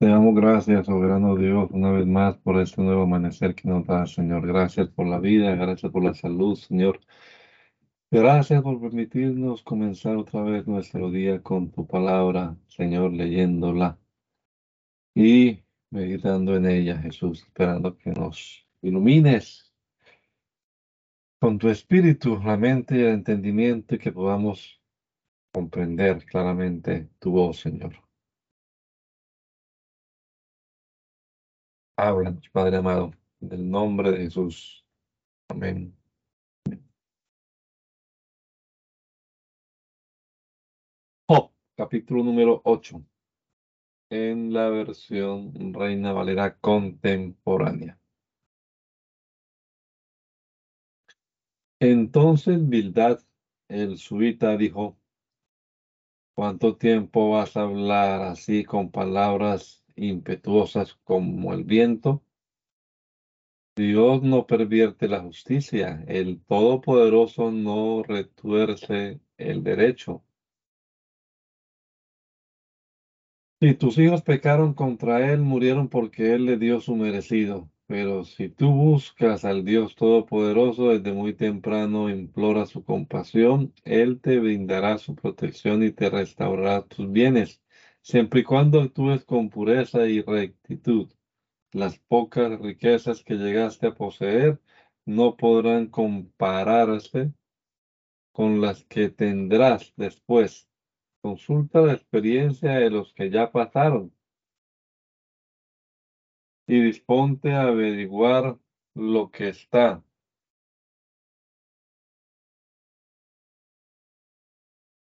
Te damos gracias, soberano Dios, una vez más por este nuevo amanecer que nos da, Señor. Gracias por la vida, gracias por la salud, Señor. Gracias por permitirnos comenzar otra vez nuestro día con tu palabra, Señor, leyéndola y meditando en ella, Jesús, esperando que nos ilumines con tu espíritu, la mente y el entendimiento y que podamos comprender claramente tu voz, Señor. Háblanos, Padre amado, en el nombre de Jesús. Amén. Job, capítulo número 8, en la versión Reina Valera contemporánea. Entonces Bildad, el suita, dijo, ¿cuánto tiempo vas a hablar así con palabras impetuosas como el viento. Dios no pervierte la justicia, el Todopoderoso no retuerce el derecho. Si tus hijos pecaron contra Él, murieron porque Él le dio su merecido. Pero si tú buscas al Dios Todopoderoso desde muy temprano, implora su compasión, Él te brindará su protección y te restaurará tus bienes siempre y cuando actúes con pureza y rectitud. Las pocas riquezas que llegaste a poseer no podrán compararse con las que tendrás después. Consulta la experiencia de los que ya pasaron y disponte a averiguar lo que está.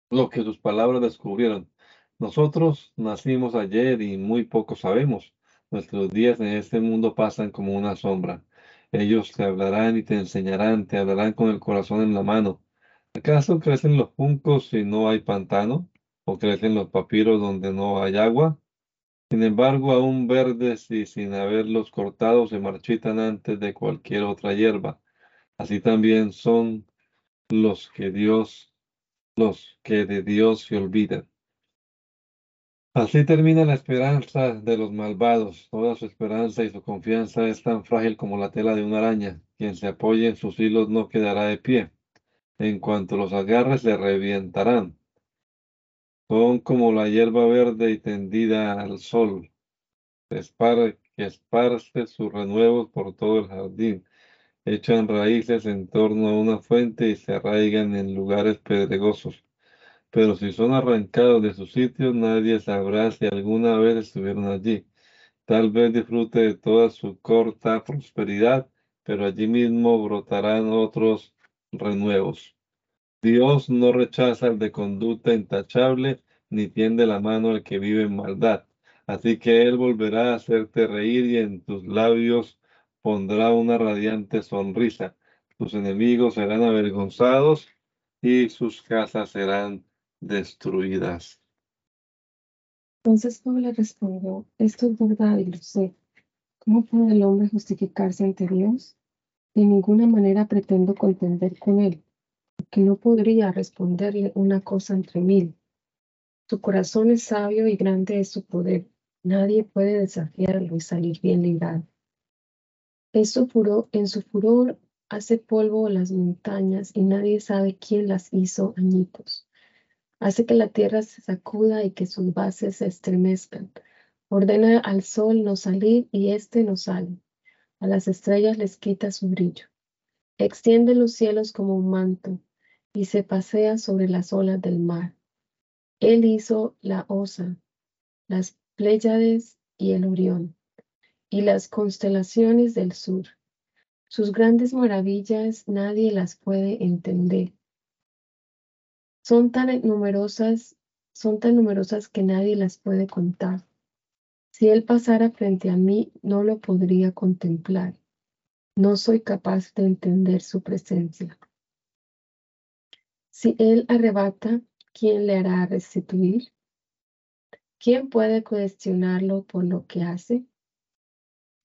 Lo que sus palabras descubrieron. Nosotros nacimos ayer y muy poco sabemos. Nuestros días en este mundo pasan como una sombra. Ellos te hablarán y te enseñarán, te hablarán con el corazón en la mano. ¿Acaso crecen los juncos si no hay pantano? ¿O crecen los papiros donde no hay agua? Sin embargo, aún verdes y sin haberlos cortado, se marchitan antes de cualquier otra hierba. Así también son los que Dios, los que de Dios se olvidan. Así termina la esperanza de los malvados. Toda su esperanza y su confianza es tan frágil como la tela de una araña. Quien se apoye en sus hilos no quedará de pie. En cuanto los agarres le revientarán. Son como la hierba verde y tendida al sol, esparce sus renuevos por todo el jardín. Echan raíces en torno a una fuente y se arraigan en lugares pedregosos pero si son arrancados de sus sitios, nadie sabrá si alguna vez estuvieron allí. Tal vez disfrute de toda su corta prosperidad, pero allí mismo brotarán otros renuevos. Dios no rechaza el de conducta intachable, ni tiende la mano al que vive en maldad. Así que Él volverá a hacerte reír y en tus labios pondrá una radiante sonrisa. Tus enemigos serán avergonzados y sus casas serán destruidas. Entonces Pablo respondió, esto es verdad y lo sé. ¿Cómo puede el hombre justificarse ante Dios? De ninguna manera pretendo contender con él, porque no podría responderle una cosa entre mil. Su corazón es sabio y grande es su poder. Nadie puede desafiarlo y salir bien librado. En su furor, en su furor hace polvo las montañas y nadie sabe quién las hizo añicos. Hace que la tierra se sacuda y que sus bases se estremezcan. Ordena al sol no salir y éste no sale. A las estrellas les quita su brillo. Extiende los cielos como un manto y se pasea sobre las olas del mar. Él hizo la osa, las Pléyades y el Orión, y las constelaciones del sur. Sus grandes maravillas nadie las puede entender son tan numerosas, son tan numerosas que nadie las puede contar. Si Él pasara frente a mí, no lo podría contemplar. No soy capaz de entender su presencia. Si Él arrebata, ¿quién le hará restituir? ¿Quién puede cuestionarlo por lo que hace?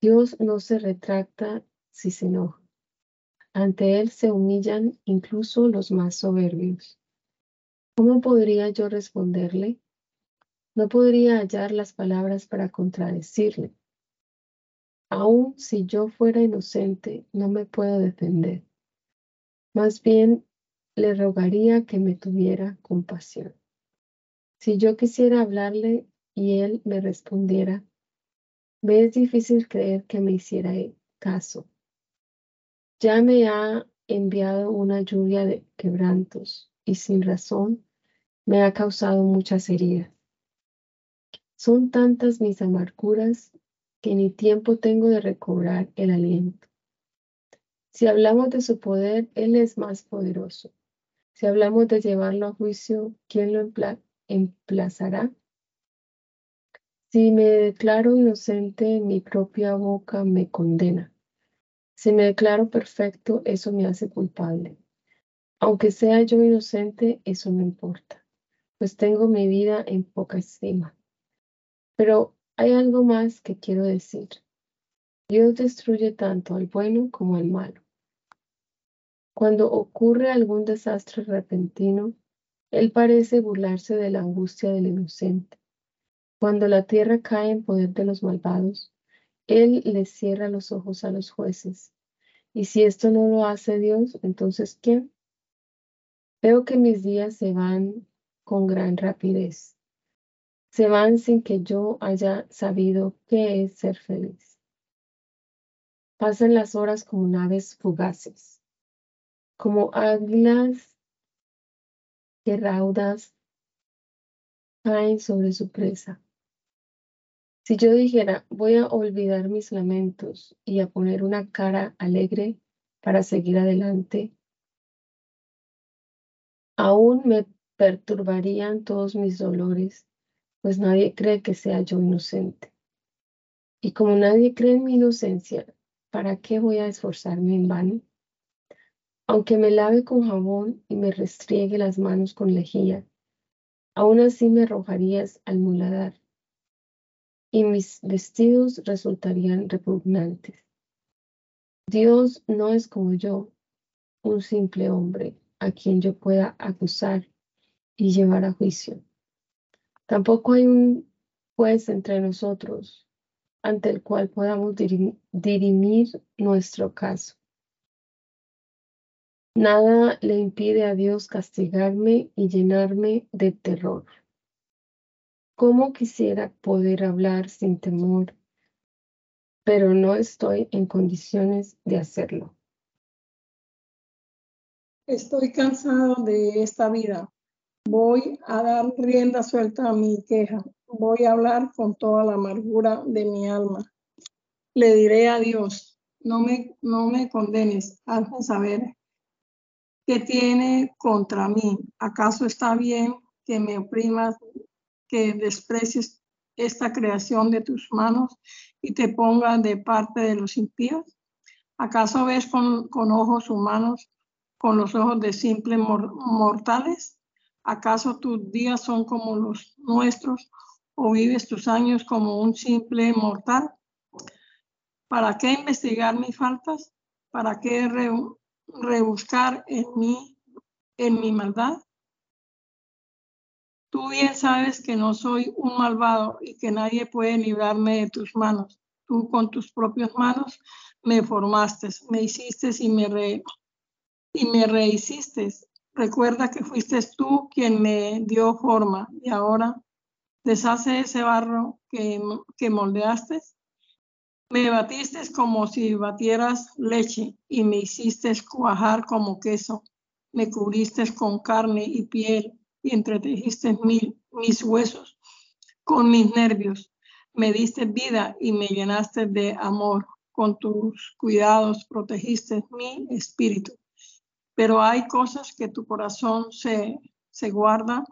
Dios no se retracta si se enoja. Ante Él se humillan incluso los más soberbios. ¿Cómo podría yo responderle? No podría hallar las palabras para contradecirle. Aun si yo fuera inocente, no me puedo defender. Más bien, le rogaría que me tuviera compasión. Si yo quisiera hablarle y él me respondiera, me es difícil creer que me hiciera caso. Ya me ha enviado una lluvia de quebrantos y sin razón me ha causado muchas heridas. Son tantas mis amarguras que ni tiempo tengo de recobrar el aliento. Si hablamos de su poder, Él es más poderoso. Si hablamos de llevarlo a juicio, ¿quién lo emplazará? Si me declaro inocente, mi propia boca me condena. Si me declaro perfecto, eso me hace culpable. Aunque sea yo inocente, eso no importa, pues tengo mi vida en poca estima. Pero hay algo más que quiero decir. Dios destruye tanto al bueno como al malo. Cuando ocurre algún desastre repentino, Él parece burlarse de la angustia del inocente. Cuando la tierra cae en poder de los malvados, Él les cierra los ojos a los jueces. Y si esto no lo hace Dios, entonces ¿quién? Veo que mis días se van con gran rapidez. Se van sin que yo haya sabido qué es ser feliz. Pasan las horas como naves fugaces como águilas que raudas caen sobre su presa. Si yo dijera, voy a olvidar mis lamentos y a poner una cara alegre para seguir adelante, aún me perturbarían todos mis dolores, pues nadie cree que sea yo inocente. Y como nadie cree en mi inocencia, ¿para qué voy a esforzarme en vano? Aunque me lave con jabón y me restriegue las manos con lejía, aún así me arrojarías al muladar y mis vestidos resultarían repugnantes. Dios no es como yo, un simple hombre a quien yo pueda acusar y llevar a juicio. Tampoco hay un juez entre nosotros ante el cual podamos dirimir nuestro caso. Nada le impide a Dios castigarme y llenarme de terror. ¿Cómo quisiera poder hablar sin temor, pero no estoy en condiciones de hacerlo? Estoy cansado de esta vida. Voy a dar rienda suelta a mi queja. Voy a hablar con toda la amargura de mi alma. Le diré a Dios, no me, no me condenes, hazme saber que tiene contra mí. ¿Acaso está bien que me oprimas, que desprecies esta creación de tus manos y te ponga de parte de los impíos? ¿Acaso ves con, ojos humanos, con los ojos de simples mortales? ¿Acaso tus días son como los nuestros o vives tus años como un simple mortal? ¿Para qué investigar mis faltas? ¿Para qué rebuscar en mí, en mi maldad? Tú bien sabes que no soy un malvado y que nadie puede librarme de tus manos. Tú con tus propias manos me formaste, me hiciste y me, re, y me rehiciste. Recuerda que fuiste tú quien me dio forma y ahora deshace ese barro que, que moldeaste me batiste como si batieras leche y me hiciste cuajar como queso. Me cubriste con carne y piel y entretejiste mis huesos con mis nervios. Me diste vida y me llenaste de amor. Con tus cuidados protegiste mi espíritu. Pero hay cosas que tu corazón se, se guarda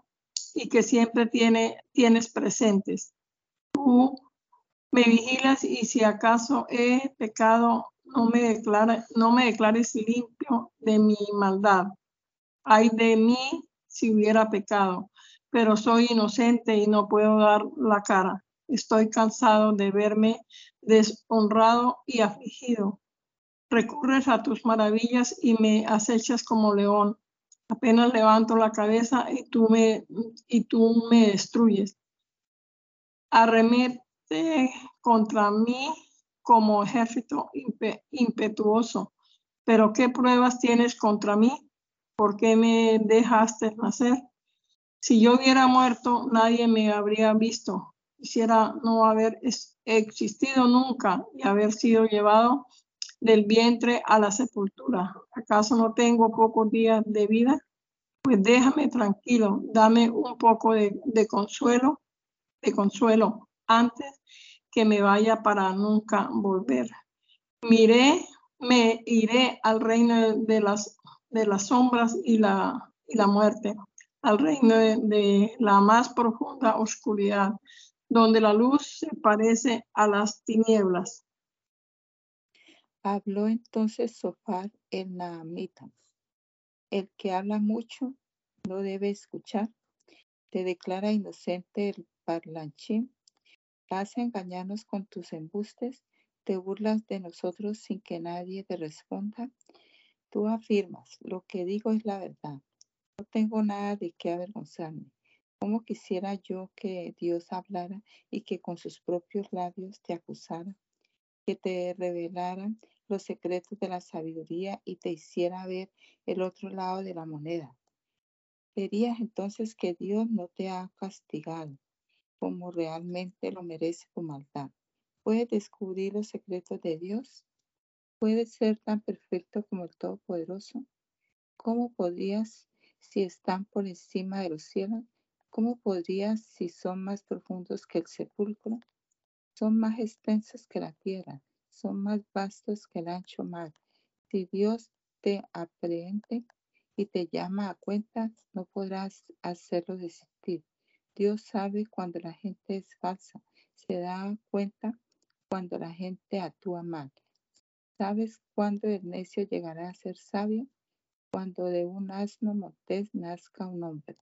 y que siempre tiene, tienes presentes. Tú me vigilas y si acaso he pecado, no me, declara, no me declares limpio de mi maldad. Ay de mí si hubiera pecado, pero soy inocente y no puedo dar la cara. Estoy cansado de verme deshonrado y afligido. Recurres a tus maravillas y me acechas como león. Apenas levanto la cabeza y tú me, y tú me destruyes. arremete contra mí como ejército impetuoso. Pero ¿qué pruebas tienes contra mí? ¿Por qué me dejaste nacer? Si yo hubiera muerto, nadie me habría visto. Quisiera no haber existido nunca y haber sido llevado del vientre a la sepultura. ¿Acaso no tengo pocos días de vida? Pues déjame tranquilo, dame un poco de, de consuelo, de consuelo antes que me vaya para nunca volver. Miré, me iré al reino de las, de sombras y la, y la muerte, al reino de, la más profunda oscuridad, donde la luz se parece a las tinieblas. Habló entonces Sofar el Naamita. El que habla mucho no debe escuchar. Te declara inocente el parlanchín. Vas engañarnos con tus embustes. Te burlas de nosotros sin que nadie te responda. Tú afirmas, lo que digo es la verdad. No tengo nada de qué avergonzarme. ¿Cómo quisiera yo que Dios hablara y que con sus propios labios te acusara? Que te revelara los secretos de la sabiduría y te hiciera ver el otro lado de la moneda. Verías entonces que Dios no te ha castigado como realmente lo merece tu maldad. ¿Puedes descubrir los secretos de Dios? ¿Puedes ser tan perfecto como el Todopoderoso? ¿Cómo podrías si están por encima de los cielos? ¿Cómo podrías si son más profundos que el sepulcro? Son más extensos que la tierra son más vastos que el ancho mar. Si Dios te aprehende y te llama a cuenta, no podrás hacerlo desistir. Dios sabe cuando la gente es falsa, se da cuenta cuando la gente actúa mal. ¿Sabes cuándo el necio llegará a ser sabio? Cuando de un asno montés nazca un hombre.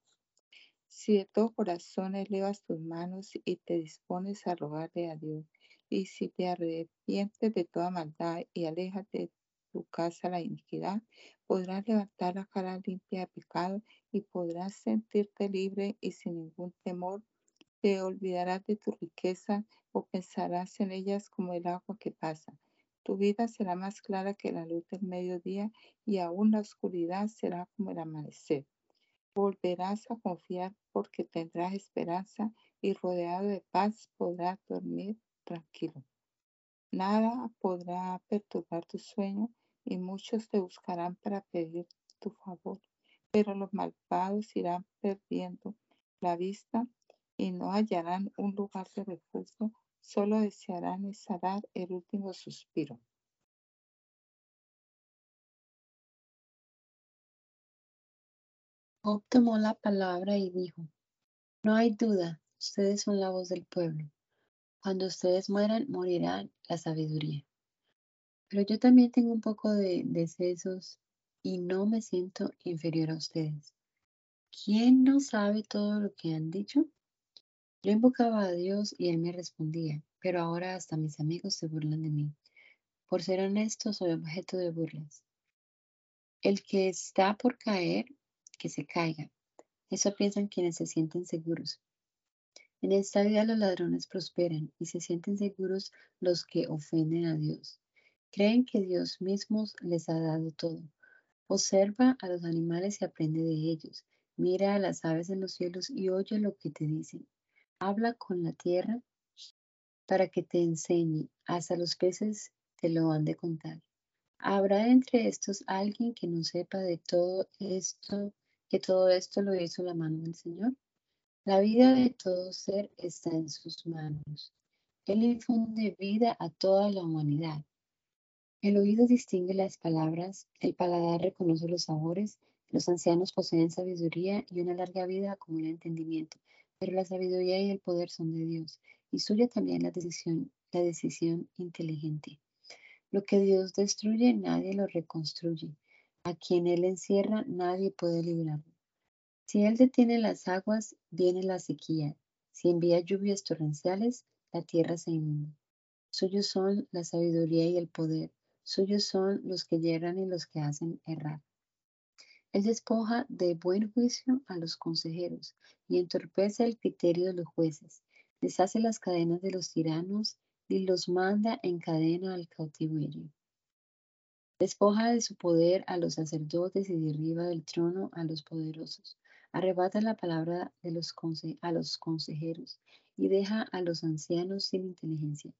Si de todo corazón elevas tus manos y te dispones a rogarle a Dios, y si te arrepientes de toda maldad y alejas de tu casa la iniquidad, podrás levantar la cara limpia de pecado y podrás sentirte libre y sin ningún temor. Te olvidarás de tu riqueza o pensarás en ellas como el agua que pasa. Tu vida será más clara que la luz del mediodía y aún la oscuridad será como el amanecer. Volverás a confiar porque tendrás esperanza y rodeado de paz podrás dormir tranquilo. Nada podrá perturbar tu sueño y muchos te buscarán para pedir tu favor, pero los malvados irán perdiendo la vista y no hallarán un lugar de refugio, solo desearán exhalar el último suspiro. Job tomó la palabra y dijo, no hay duda, ustedes son la voz del pueblo. Cuando ustedes mueran, morirán la sabiduría. Pero yo también tengo un poco de decesos y no me siento inferior a ustedes. ¿Quién no sabe todo lo que han dicho? Yo invocaba a Dios y Él me respondía, pero ahora hasta mis amigos se burlan de mí. Por ser honesto, soy objeto de burlas. El que está por caer, que se caiga. Eso piensan quienes se sienten seguros. En esta vida los ladrones prosperan y se sienten seguros los que ofenden a Dios. Creen que Dios mismo les ha dado todo. Observa a los animales y aprende de ellos. Mira a las aves en los cielos y oye lo que te dicen. Habla con la tierra para que te enseñe. Hasta los peces te lo han de contar. ¿Habrá entre estos alguien que no sepa de todo esto, que todo esto lo hizo la mano del Señor? La vida de todo ser está en sus manos. Él infunde vida a toda la humanidad. El oído distingue las palabras, el paladar reconoce los sabores, los ancianos poseen sabiduría y una larga vida acumula entendimiento, pero la sabiduría y el poder son de Dios, y suya también la decisión, la decisión inteligente. Lo que Dios destruye, nadie lo reconstruye. A quien Él encierra, nadie puede librarlo. Si Él detiene las aguas, viene la sequía. Si envía lluvias torrenciales, la tierra se inunda. Suyos son la sabiduría y el poder. Suyos son los que yerran y los que hacen errar. Él despoja de buen juicio a los consejeros y entorpece el criterio de los jueces. deshace las cadenas de los tiranos y los manda en cadena al cautiverio. Despoja de su poder a los sacerdotes y derriba del trono a los poderosos. Arrebata la palabra de los a los consejeros y deja a los ancianos sin inteligencia.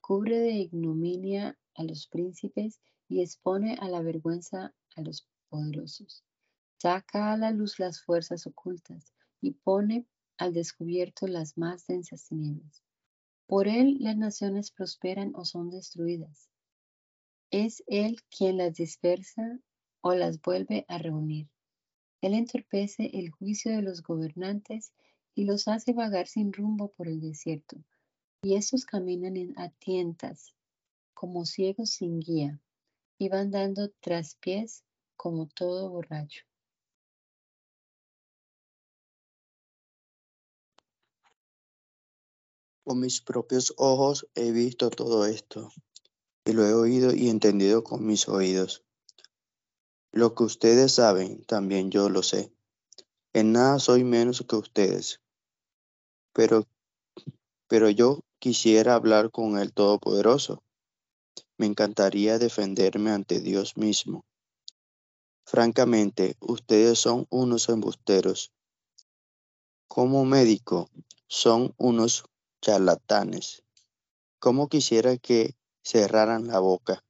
Cubre de ignominia a los príncipes y expone a la vergüenza a los poderosos. Saca a la luz las fuerzas ocultas y pone al descubierto las más densas tinieblas. Por él las naciones prosperan o son destruidas. Es Él quien las dispersa o las vuelve a reunir. Él entorpece el juicio de los gobernantes y los hace vagar sin rumbo por el desierto. Y estos caminan en, a tientas, como ciegos sin guía, y van dando traspiés como todo borracho. Con mis propios ojos he visto todo esto y lo he oído y entendido con mis oídos. Lo que ustedes saben, también yo lo sé. En nada soy menos que ustedes. Pero, pero yo quisiera hablar con el Todopoderoso. Me encantaría defenderme ante Dios mismo. Francamente, ustedes son unos embusteros. Como médico, son unos charlatanes. Como quisiera que cerraran la boca.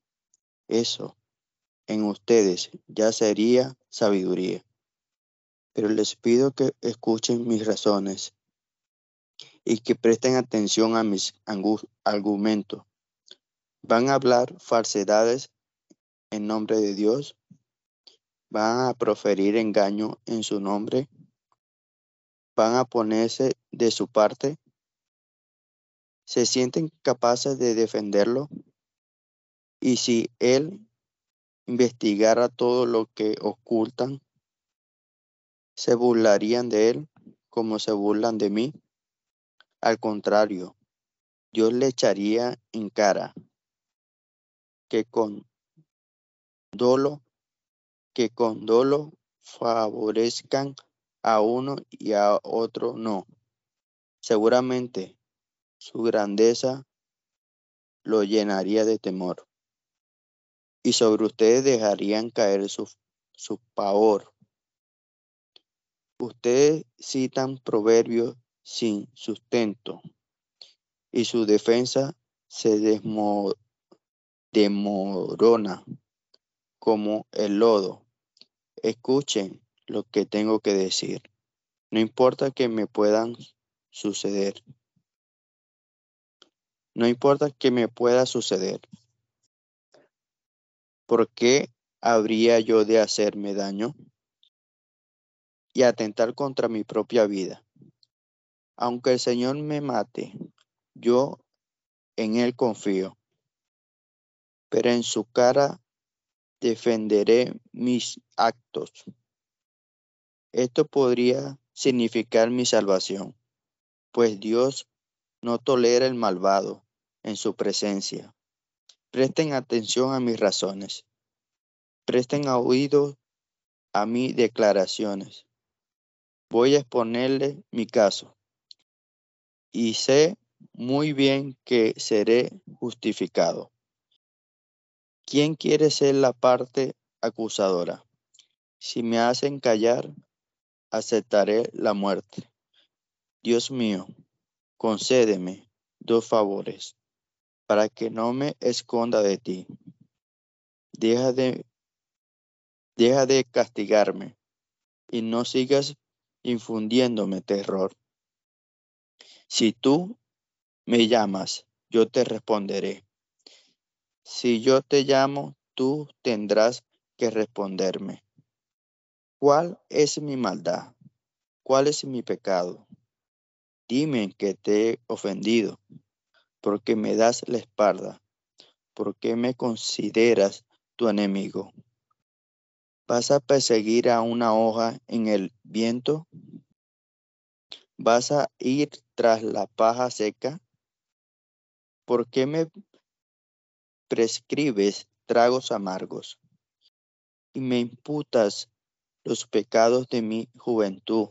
Eso en ustedes ya sería sabiduría. Pero les pido que escuchen mis razones y que presten atención a mis argumentos. ¿Van a hablar falsedades en nombre de Dios? ¿Van a proferir engaño en su nombre? ¿Van a ponerse de su parte? ¿Se sienten capaces de defenderlo? Y si él investigara todo lo que ocultan, ¿se burlarían de él como se burlan de mí? Al contrario, Dios le echaría en cara que con dolo, que con dolo favorezcan a uno y a otro no. Seguramente su grandeza lo llenaría de temor y sobre ustedes dejarían caer su, su pavor. Ustedes citan proverbios sin sustento y su defensa se demorona como el lodo. Escuchen lo que tengo que decir. No importa que me puedan suceder. No importa que me pueda suceder. ¿Por qué habría yo de hacerme daño y atentar contra mi propia vida? Aunque el Señor me mate, yo en Él confío, pero en su cara defenderé mis actos. Esto podría significar mi salvación, pues Dios no tolera el malvado en su presencia. Presten atención a mis razones. Presten oído a mis declaraciones. Voy a exponerle mi caso. Y sé muy bien que seré justificado. ¿Quién quiere ser la parte acusadora? Si me hacen callar, aceptaré la muerte. Dios mío, concédeme dos favores para que no me esconda de ti. Deja de, deja de castigarme y no sigas infundiéndome terror. Si tú me llamas, yo te responderé. Si yo te llamo, tú tendrás que responderme. ¿Cuál es mi maldad? ¿Cuál es mi pecado? Dime que te he ofendido porque me das la espalda, porque me consideras tu enemigo. ¿Vas a perseguir a una hoja en el viento? ¿Vas a ir tras la paja seca? ¿Por qué me prescribes tragos amargos y me imputas los pecados de mi juventud?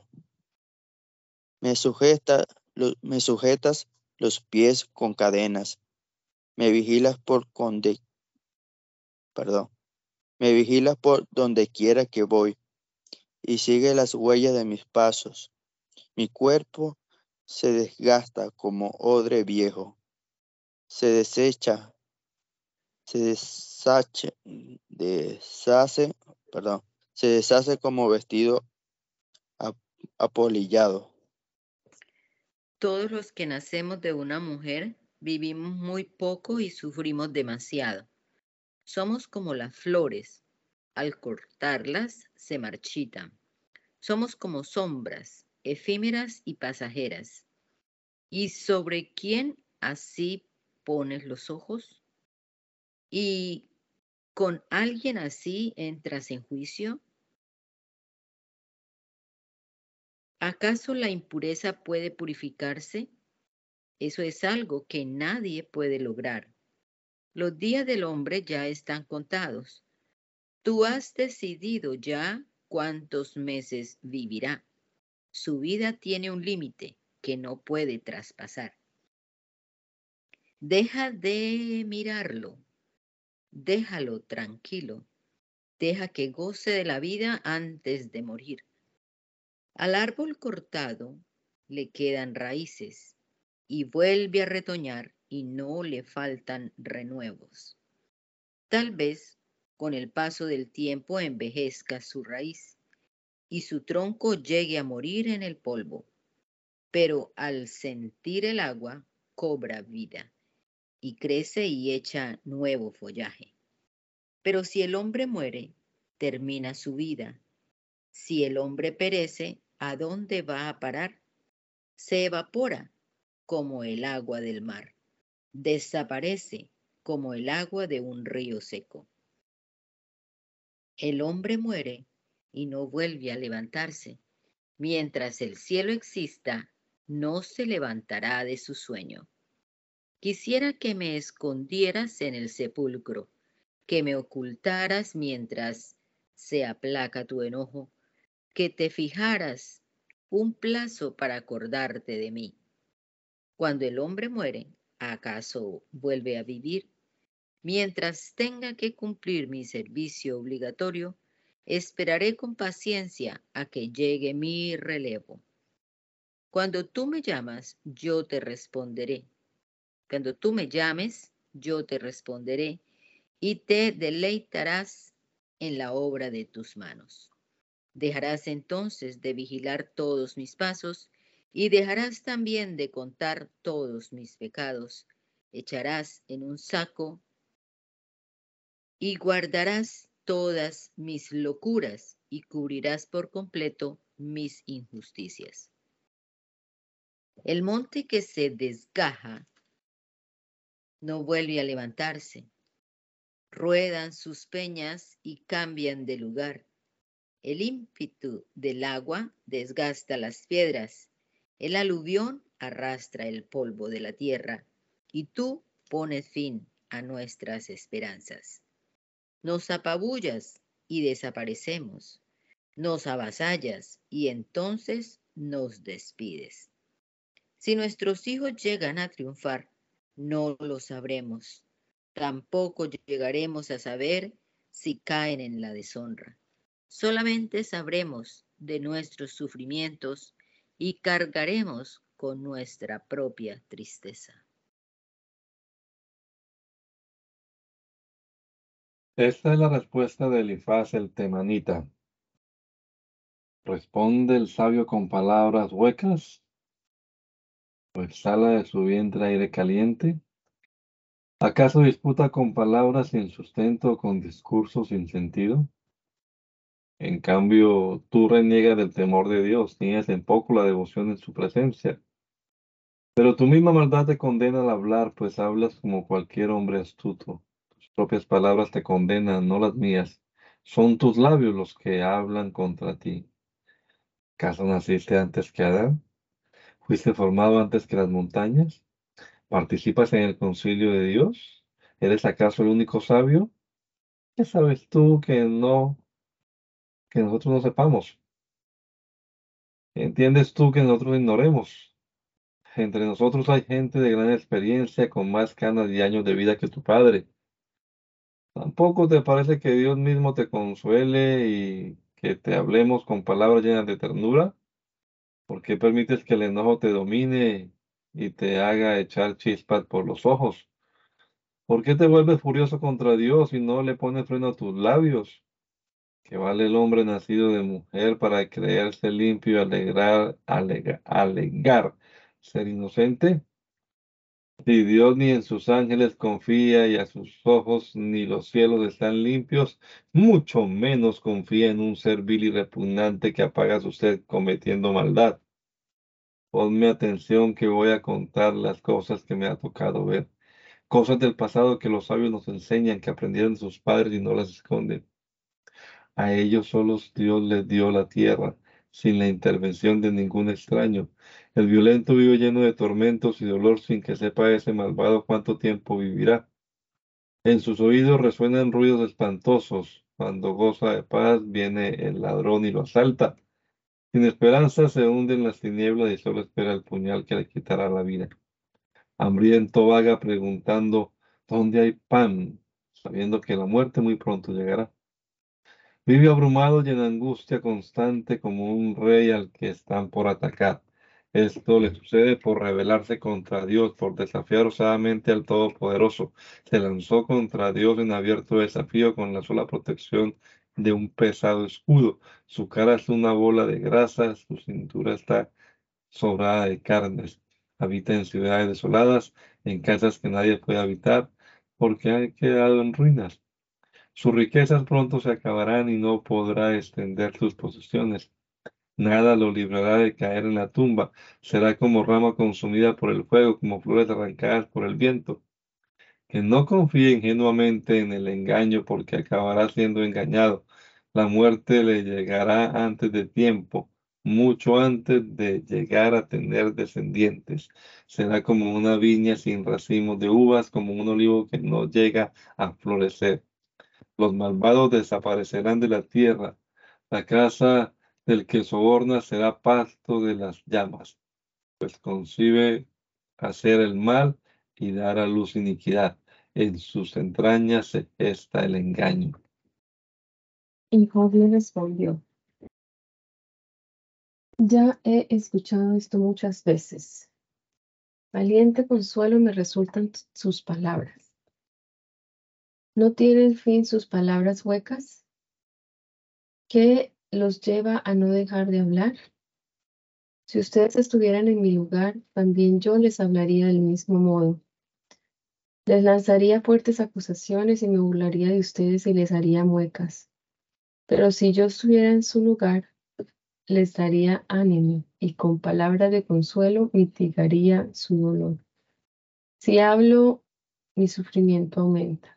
Me sujeta me sujetas los pies con cadenas, me vigilas por donde, perdón, me vigilas por donde quiera que voy y sigue las huellas de mis pasos. Mi cuerpo se desgasta como odre viejo, se desecha, se deshace, deshace, perdón, se deshace como vestido apolillado. Todos los que nacemos de una mujer vivimos muy poco y sufrimos demasiado. Somos como las flores, al cortarlas se marchitan. Somos como sombras, efímeras y pasajeras. ¿Y sobre quién así pones los ojos? ¿Y con alguien así entras en juicio? ¿Acaso la impureza puede purificarse? Eso es algo que nadie puede lograr. Los días del hombre ya están contados. Tú has decidido ya cuántos meses vivirá. Su vida tiene un límite que no puede traspasar. Deja de mirarlo. Déjalo tranquilo. Deja que goce de la vida antes de morir. Al árbol cortado le quedan raíces y vuelve a retoñar y no le faltan renuevos. Tal vez con el paso del tiempo envejezca su raíz y su tronco llegue a morir en el polvo, pero al sentir el agua cobra vida y crece y echa nuevo follaje. Pero si el hombre muere, termina su vida. Si el hombre perece, ¿a dónde va a parar? Se evapora como el agua del mar, desaparece como el agua de un río seco. El hombre muere y no vuelve a levantarse. Mientras el cielo exista, no se levantará de su sueño. Quisiera que me escondieras en el sepulcro, que me ocultaras mientras se aplaca tu enojo que te fijaras un plazo para acordarte de mí. Cuando el hombre muere, ¿acaso vuelve a vivir? Mientras tenga que cumplir mi servicio obligatorio, esperaré con paciencia a que llegue mi relevo. Cuando tú me llamas, yo te responderé. Cuando tú me llames, yo te responderé y te deleitarás en la obra de tus manos. Dejarás entonces de vigilar todos mis pasos y dejarás también de contar todos mis pecados. Echarás en un saco y guardarás todas mis locuras y cubrirás por completo mis injusticias. El monte que se desgaja no vuelve a levantarse. Ruedan sus peñas y cambian de lugar. El ímpetu del agua desgasta las piedras, el aluvión arrastra el polvo de la tierra, y tú pones fin a nuestras esperanzas. Nos apabullas y desaparecemos, nos avasallas y entonces nos despides. Si nuestros hijos llegan a triunfar, no lo sabremos. Tampoco llegaremos a saber si caen en la deshonra. Solamente sabremos de nuestros sufrimientos y cargaremos con nuestra propia tristeza. Esta es la respuesta de Elifaz el temanita. ¿Responde el sabio con palabras huecas? ¿O exhala de su vientre aire caliente? ¿Acaso disputa con palabras sin sustento o con discursos sin sentido? En cambio, tú reniegas del temor de Dios, tienes en poco la devoción en su presencia. Pero tu misma maldad te condena al hablar, pues hablas como cualquier hombre astuto. Tus propias palabras te condenan, no las mías. Son tus labios los que hablan contra ti. ¿Acaso naciste antes que Adán? ¿Fuiste formado antes que las montañas? ¿Participas en el concilio de Dios? ¿Eres acaso el único sabio? ¿Qué sabes tú que no que nosotros no sepamos? ¿Entiendes tú que nosotros ignoremos? entre nosotros hay gente de gran experiencia con más canas y años de vida que tu padre. ¿Tampoco te parece que Dios mismo te consuele y que te hablemos con palabras llenas de ternura? ¿Por qué permites que el enojo te domine y te haga echar chispas por los ojos? ¿Por qué te vuelves furioso contra Dios y no le pones freno a tus labios? Que vale el hombre nacido de mujer para creerse limpio y alegrar, alega- alegar ser inocente. Si Dios ni en sus ángeles confía y a sus ojos ni los cielos están limpios, mucho menos confía en un ser vil y repugnante que apaga su sed cometiendo maldad. Ponme atención que voy a contar las cosas que me ha tocado ver, cosas del pasado que los sabios nos enseñan que aprendieron de sus padres y no las esconden. A ellos solos Dios les dio la tierra, sin la intervención de ningún extraño. El violento vive lleno de tormentos y dolor sin que sepa ese malvado cuánto tiempo vivirá. En sus oídos resuenan ruidos espantosos. Cuando goza de paz, viene el ladrón y lo asalta. Sin esperanza se hunde en las tinieblas y solo espera el puñal que le quitará la vida. Hambriento vaga preguntando ¿dónde hay pan? sabiendo que la muerte muy pronto llegará. Vive abrumado y en angustia constante como un rey al que están por atacar. Esto le sucede por rebelarse contra Dios, por desafiar osadamente al Todopoderoso. Se lanzó contra Dios en abierto desafío con la sola protección de un pesado escudo. Su cara es una bola de grasa, su cintura está sobrada de carnes. Habita en ciudades desoladas, en casas que nadie puede habitar, porque han quedado en ruinas. Sus riquezas pronto se acabarán y no podrá extender sus posesiones. Nada lo librará de caer en la tumba. Será como rama consumida por el fuego, como flores arrancadas por el viento. Que no confíe ingenuamente en el engaño, porque acabará siendo engañado. La muerte le llegará antes de tiempo, mucho antes de llegar a tener descendientes. Será como una viña sin racimos de uvas, como un olivo que no llega a florecer. Los malvados desaparecerán de la tierra. La casa del que soborna será pasto de las llamas, pues concibe hacer el mal y dar a luz iniquidad. En sus entrañas está el engaño. Y Job le respondió, ya he escuchado esto muchas veces. Valiente consuelo me resultan sus palabras. ¿No tienen fin sus palabras huecas? ¿Qué los lleva a no dejar de hablar? Si ustedes estuvieran en mi lugar, también yo les hablaría del mismo modo. Les lanzaría fuertes acusaciones y me burlaría de ustedes y les haría muecas. Pero si yo estuviera en su lugar, les daría ánimo y con palabras de consuelo mitigaría su dolor. Si hablo, mi sufrimiento aumenta.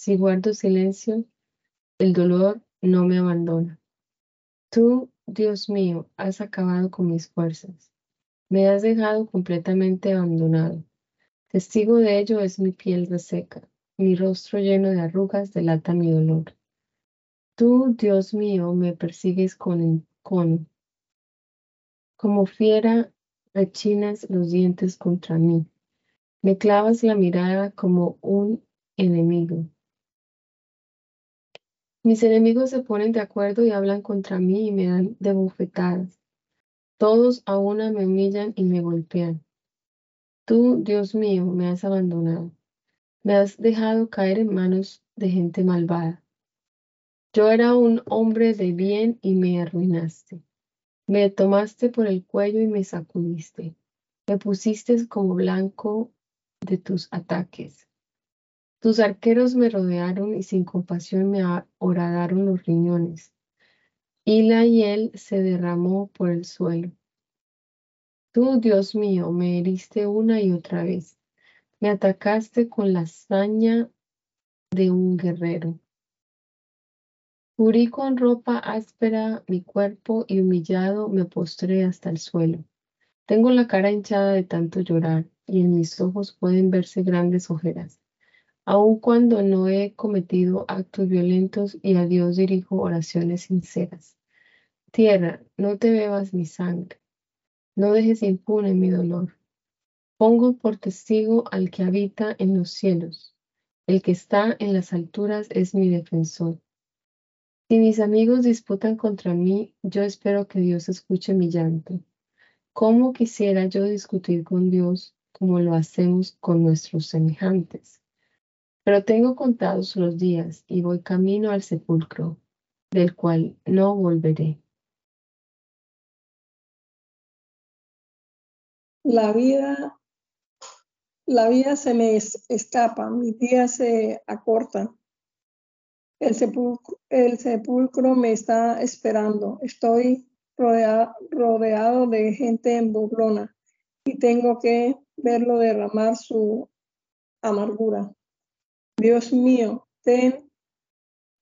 Si guardo silencio, el dolor no me abandona. Tú, Dios mío, has acabado con mis fuerzas. Me has dejado completamente abandonado. Testigo de ello es mi piel reseca, mi rostro lleno de arrugas delata mi dolor. Tú, Dios mío, me persigues con encono. Como fiera, rechinas los dientes contra mí. Me clavas la mirada como un enemigo. Mis enemigos se ponen de acuerdo y hablan contra mí y me dan de bofetadas. Todos a una me humillan y me golpean. Tú, Dios mío, me has abandonado. Me has dejado caer en manos de gente malvada. Yo era un hombre de bien y me arruinaste. Me tomaste por el cuello y me sacudiste. Me pusiste como blanco de tus ataques. Tus arqueros me rodearon y sin compasión me horadaron los riñones. Y la hiel se derramó por el suelo. Tú, Dios mío, me heriste una y otra vez. Me atacaste con la hazaña de un guerrero. Cubrí con ropa áspera mi cuerpo y humillado me postré hasta el suelo. Tengo la cara hinchada de tanto llorar y en mis ojos pueden verse grandes ojeras. Aun cuando no he cometido actos violentos y a Dios dirijo oraciones sinceras. Tierra, no te bebas mi sangre, no dejes impune mi dolor. Pongo por testigo al que habita en los cielos. El que está en las alturas es mi defensor. Si mis amigos disputan contra mí, yo espero que Dios escuche mi llanto. ¿Cómo quisiera yo discutir con Dios como lo hacemos con nuestros semejantes? Pero tengo contados los días y voy camino al sepulcro, del cual no volveré. La vida, la vida se me es- escapa, mis días se acortan. El sepulcro, me está esperando. Estoy rodea- rodeado de gente en burlona y tengo que verlo derramar su amargura. Dios mío, ten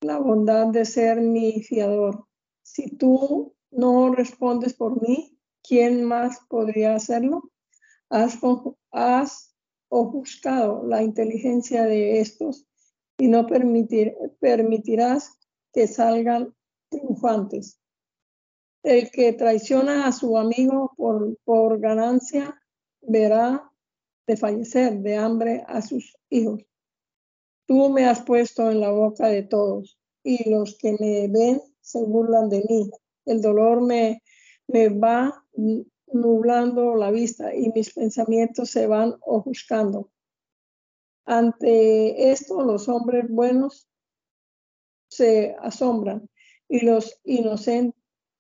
la bondad de ser mi fiador. Si tú no respondes por mí, ¿quién más podría hacerlo? Has, has la inteligencia de estos y no permitir, permitirás que salgan triunfantes. El que traiciona a su amigo por, por ganancia verá de fallecer de hambre a sus hijos. Tú me has puesto en la boca de todos y los que me ven se burlan de mí. El dolor me, me va nublando la vista y mis pensamientos se van ofuscando. Ante esto, los hombres buenos se asombran y los inocen-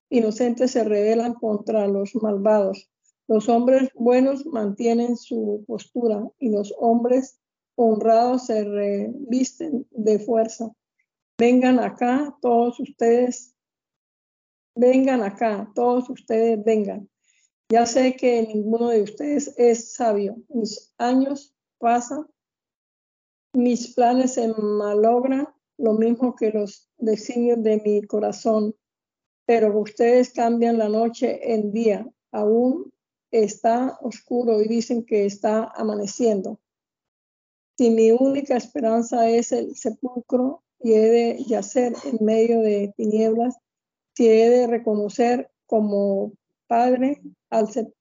inocentes se rebelan contra los malvados. Los hombres buenos mantienen su postura y los hombres honrados se revisten de fuerza. Vengan acá, todos ustedes, vengan acá, todos ustedes vengan. Ya sé que ninguno de ustedes es sabio. Mis años pasan, mis planes se malogran, lo mismo que los designios de mi corazón. Pero ustedes cambian la noche en día. Aún está oscuro y dicen que está amaneciendo. Si mi única esperanza es el sepulcro y he de yacer en medio de tinieblas, si he de reconocer como padre al, sep-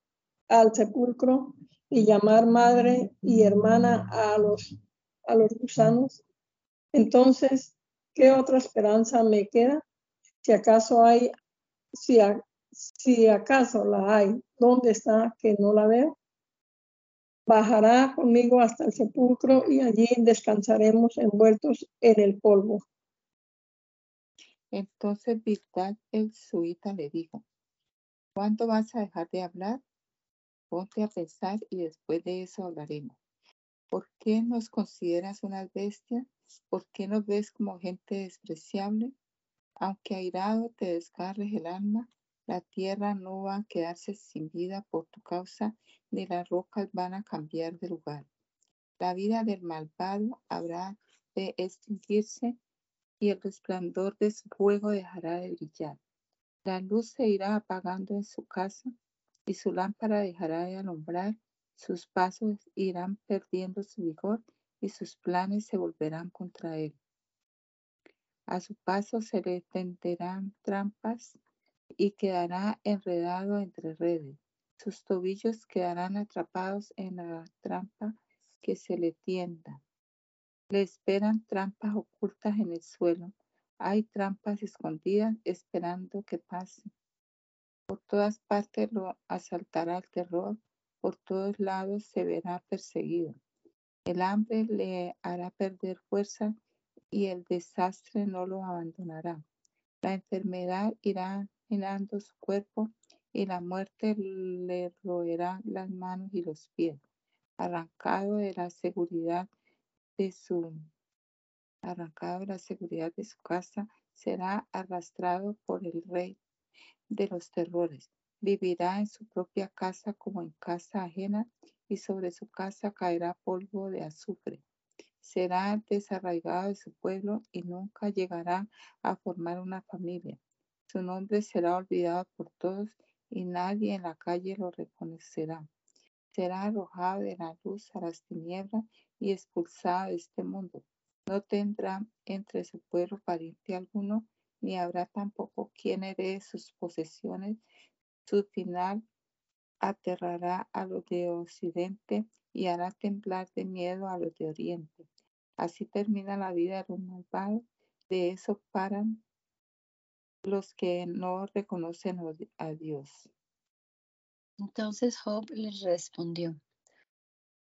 al sepulcro y llamar madre y hermana a los, a los gusanos, entonces, ¿qué otra esperanza me queda? Si acaso hay, si, si acaso la hay, ¿dónde está que no la veo? Bajará conmigo hasta el sepulcro y allí descansaremos envueltos en el polvo. Entonces Bildad el suita le dijo, ¿cuándo vas a dejar de hablar? Ponte a pensar y después de eso hablaremos. ¿Por qué nos consideras unas bestias? ¿Por qué nos ves como gente despreciable? Aunque airado te desgarres el alma, la tierra no va a quedarse sin vida por tu causa, ni las rocas van a cambiar de lugar. La vida del malvado habrá de extinguirse y el resplandor de su fuego dejará de brillar. La luz se irá apagando en su casa y su lámpara dejará de alumbrar. Sus pasos irán perdiendo su vigor y sus planes se volverán contra él. A su paso se le tenderán trampas y quedará enredado entre redes. Sus tobillos quedarán atrapados en la trampa que se le tienda. Le esperan trampas ocultas en el suelo. Hay trampas escondidas esperando que pase. Por todas partes lo asaltará el terror. Por todos lados se verá perseguido. El hambre le hará perder fuerza y el desastre no lo abandonará. La enfermedad irá su cuerpo y la muerte le roerá las manos y los pies. Arrancado de la seguridad de su arrancado de la seguridad de su casa, será arrastrado por el rey de los terrores. Vivirá en su propia casa como en casa ajena y sobre su casa caerá polvo de azufre. Será desarraigado de su pueblo y nunca llegará a formar una familia. Su nombre será olvidado por todos y nadie en la calle lo reconocerá. Será arrojado de la luz a las tinieblas y expulsado de este mundo. No tendrá entre su pueblo pariente alguno, ni habrá tampoco quien herede sus posesiones. Su final aterrará a los de Occidente y hará temblar de miedo a los de Oriente. Así termina la vida de los malvados, de eso paran los que no reconocen a Dios. Entonces Job les respondió,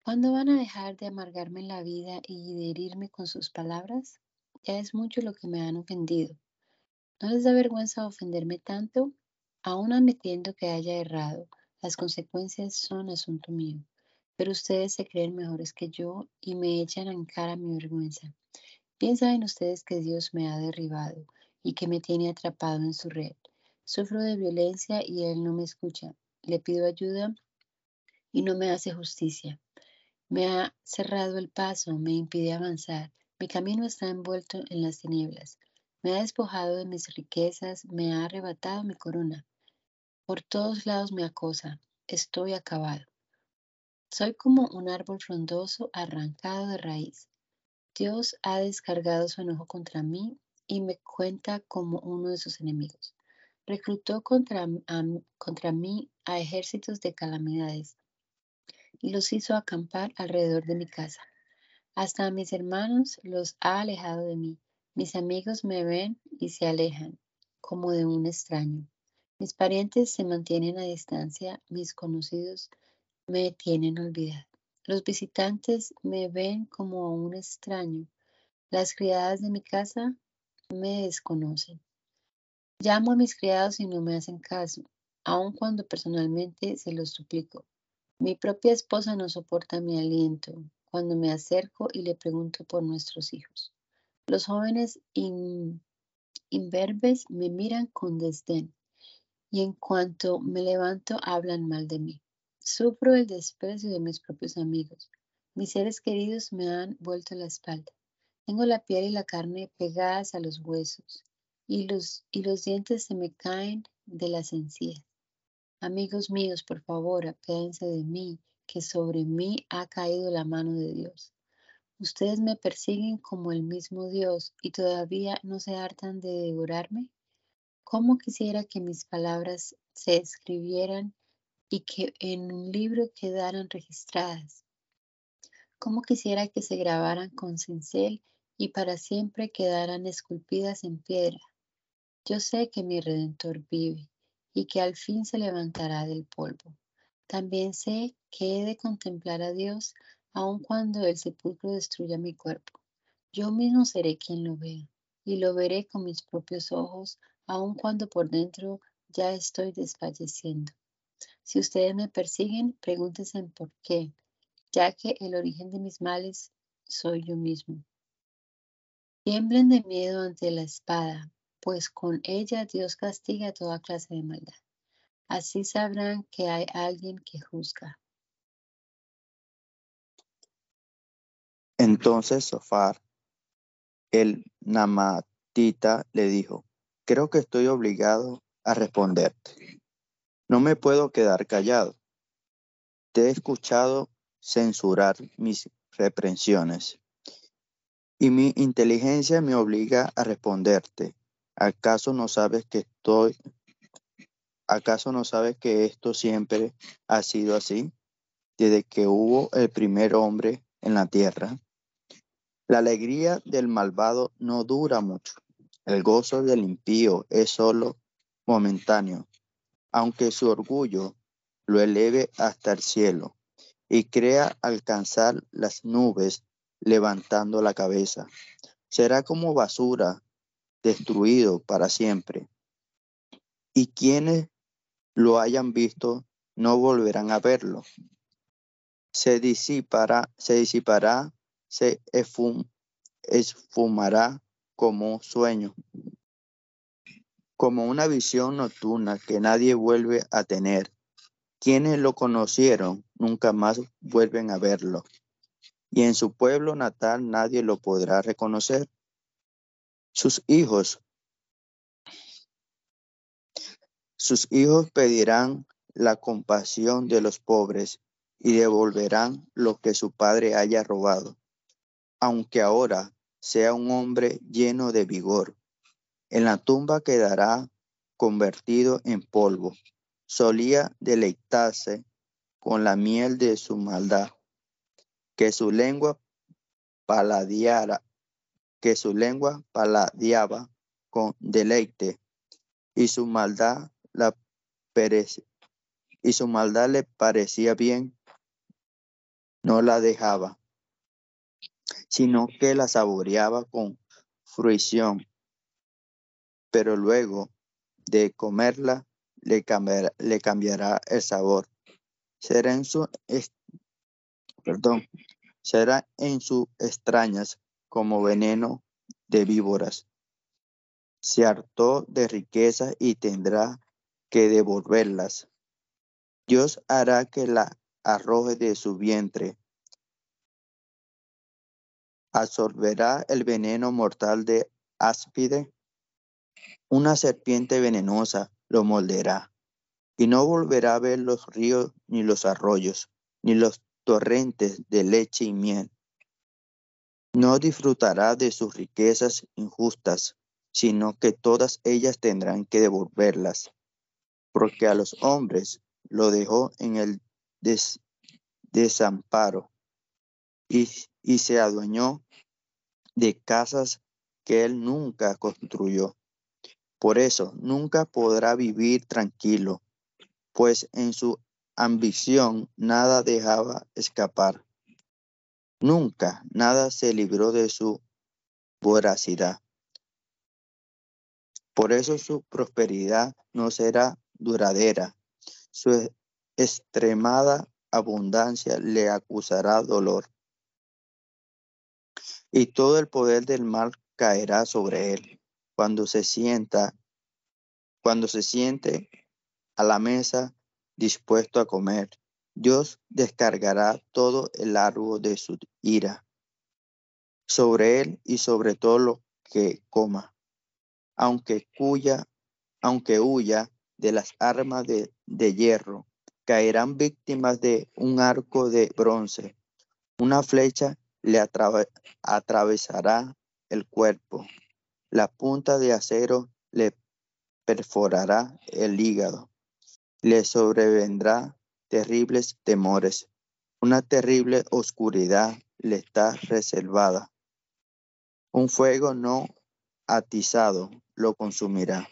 ¿cuándo van a dejar de amargarme la vida y de herirme con sus palabras? Ya es mucho lo que me han ofendido. ¿No les da vergüenza ofenderme tanto? Aún admitiendo que haya errado, las consecuencias son asunto mío. Pero ustedes se creen mejores que yo y me echan en cara mi vergüenza. Bien saben ustedes que Dios me ha derribado y que me tiene atrapado en su red. Sufro de violencia y Él no me escucha. Le pido ayuda y no me hace justicia. Me ha cerrado el paso, me impide avanzar. Mi camino está envuelto en las tinieblas. Me ha despojado de mis riquezas, me ha arrebatado mi corona. Por todos lados me acosa. Estoy acabado. Soy como un árbol frondoso arrancado de raíz. Dios ha descargado su enojo contra mí y me cuenta como uno de sus enemigos. Reclutó contra, contra mí a ejércitos de calamidades y los hizo acampar alrededor de mi casa. Hasta a mis hermanos los ha alejado de mí. Mis amigos me ven y se alejan, como de un extraño. Mis parientes se mantienen a distancia, mis conocidos me tienen olvidado. Los visitantes me ven como un extraño. Las criadas de mi casa me desconocen. Llamo a mis criados y no me hacen caso, aun cuando personalmente se los suplico. Mi propia esposa no soporta mi aliento cuando me acerco y le pregunto por nuestros hijos. Los jóvenes imberbes me miran con desdén y en cuanto me levanto hablan mal de mí. Sufro el desprecio de mis propios amigos. Mis seres queridos me han vuelto la espalda. Tengo la piel y la carne pegadas a los huesos y los, y los dientes se me caen de las encías. Amigos míos, por favor, apédense de mí, que sobre mí ha caído la mano de Dios. Ustedes me persiguen como el mismo Dios y todavía no se hartan de devorarme. ¿Cómo quisiera que mis palabras se escribieran y que en un libro quedaran registradas? ¿Cómo quisiera que se grabaran con cincel y para siempre quedaran esculpidas en piedra? Yo sé que mi Redentor vive y que al fin se levantará del polvo. También sé que he de contemplar a Dios aun cuando el sepulcro destruya mi cuerpo. Yo mismo seré quien lo vea y lo veré con mis propios ojos aun cuando por dentro ya estoy desfalleciendo. Si ustedes me persiguen, pregúntense por qué, ya que el origen de mis males soy yo mismo. Tiemblen de miedo ante la espada, pues con ella Dios castiga toda clase de maldad. Así sabrán que hay alguien que juzga. Entonces Sofar, el Namatita, le dijo, creo que estoy obligado a responderte. No me puedo quedar callado. Te he escuchado censurar mis reprensiones y mi inteligencia me obliga a responderte. ¿Acaso no sabes que estoy, acaso no sabes que esto siempre ha sido así? Desde que hubo el primer hombre en la tierra. La alegría del malvado no dura mucho. El gozo del impío es solo momentáneo, aunque su orgullo lo eleve hasta el cielo y crea alcanzar las nubes levantando la cabeza. Será como basura destruido para siempre. Y quienes lo hayan visto no volverán a verlo. Se disipará, se disipará, se esfumará como sueño, como una visión nocturna que nadie vuelve a tener. Quienes lo conocieron nunca más vuelven a verlo. Y en su pueblo natal nadie lo podrá reconocer. Sus hijos, sus hijos pedirán la compasión de los pobres y devolverán lo que su padre haya robado, aunque ahora sea un hombre lleno de vigor. En la tumba quedará convertido en polvo solía deleitarse con la miel de su maldad, que su lengua paladeara, que su lengua paladeaba con deleite, y su maldad la perece- y su maldad le parecía bien, no la dejaba, sino que la saboreaba con fruición, pero luego de comerla le cambiará, le cambiará el sabor. Será en su es- perdón, será en sus extrañas como veneno de víboras. Se hartó de riquezas y tendrá que devolverlas. Dios hará que la arroje de su vientre. Absorberá el veneno mortal de áspide. Una serpiente venenosa lo molderá. Y no volverá a ver los ríos ni los arroyos, ni los torrentes de leche y miel. No disfrutará de sus riquezas injustas, sino que todas ellas tendrán que devolverlas, porque a los hombres lo dejó en el des- desamparo y se adueñó de casas que él nunca construyó. Por eso nunca podrá vivir tranquilo, pues en su ambición nada dejaba escapar. Nunca nada se libró de su voracidad. Por eso su prosperidad no será duradera. Su extremada abundancia le acusará dolor. Y todo el poder del mal caerá sobre él cuando se sienta, cuando se siente a la mesa dispuesto a comer. Dios descargará todo el árbol de su ira sobre él y sobre todo lo que coma, aunque cuya, aunque huya de las armas de, hierro, caerán víctimas de un arco de bronce. Una flecha le atrave- atravesará el cuerpo. La punta de acero le perforará el hígado. Le sobrevendrá terribles temores. Una terrible oscuridad le está reservada. Un fuego no atizado lo consumirá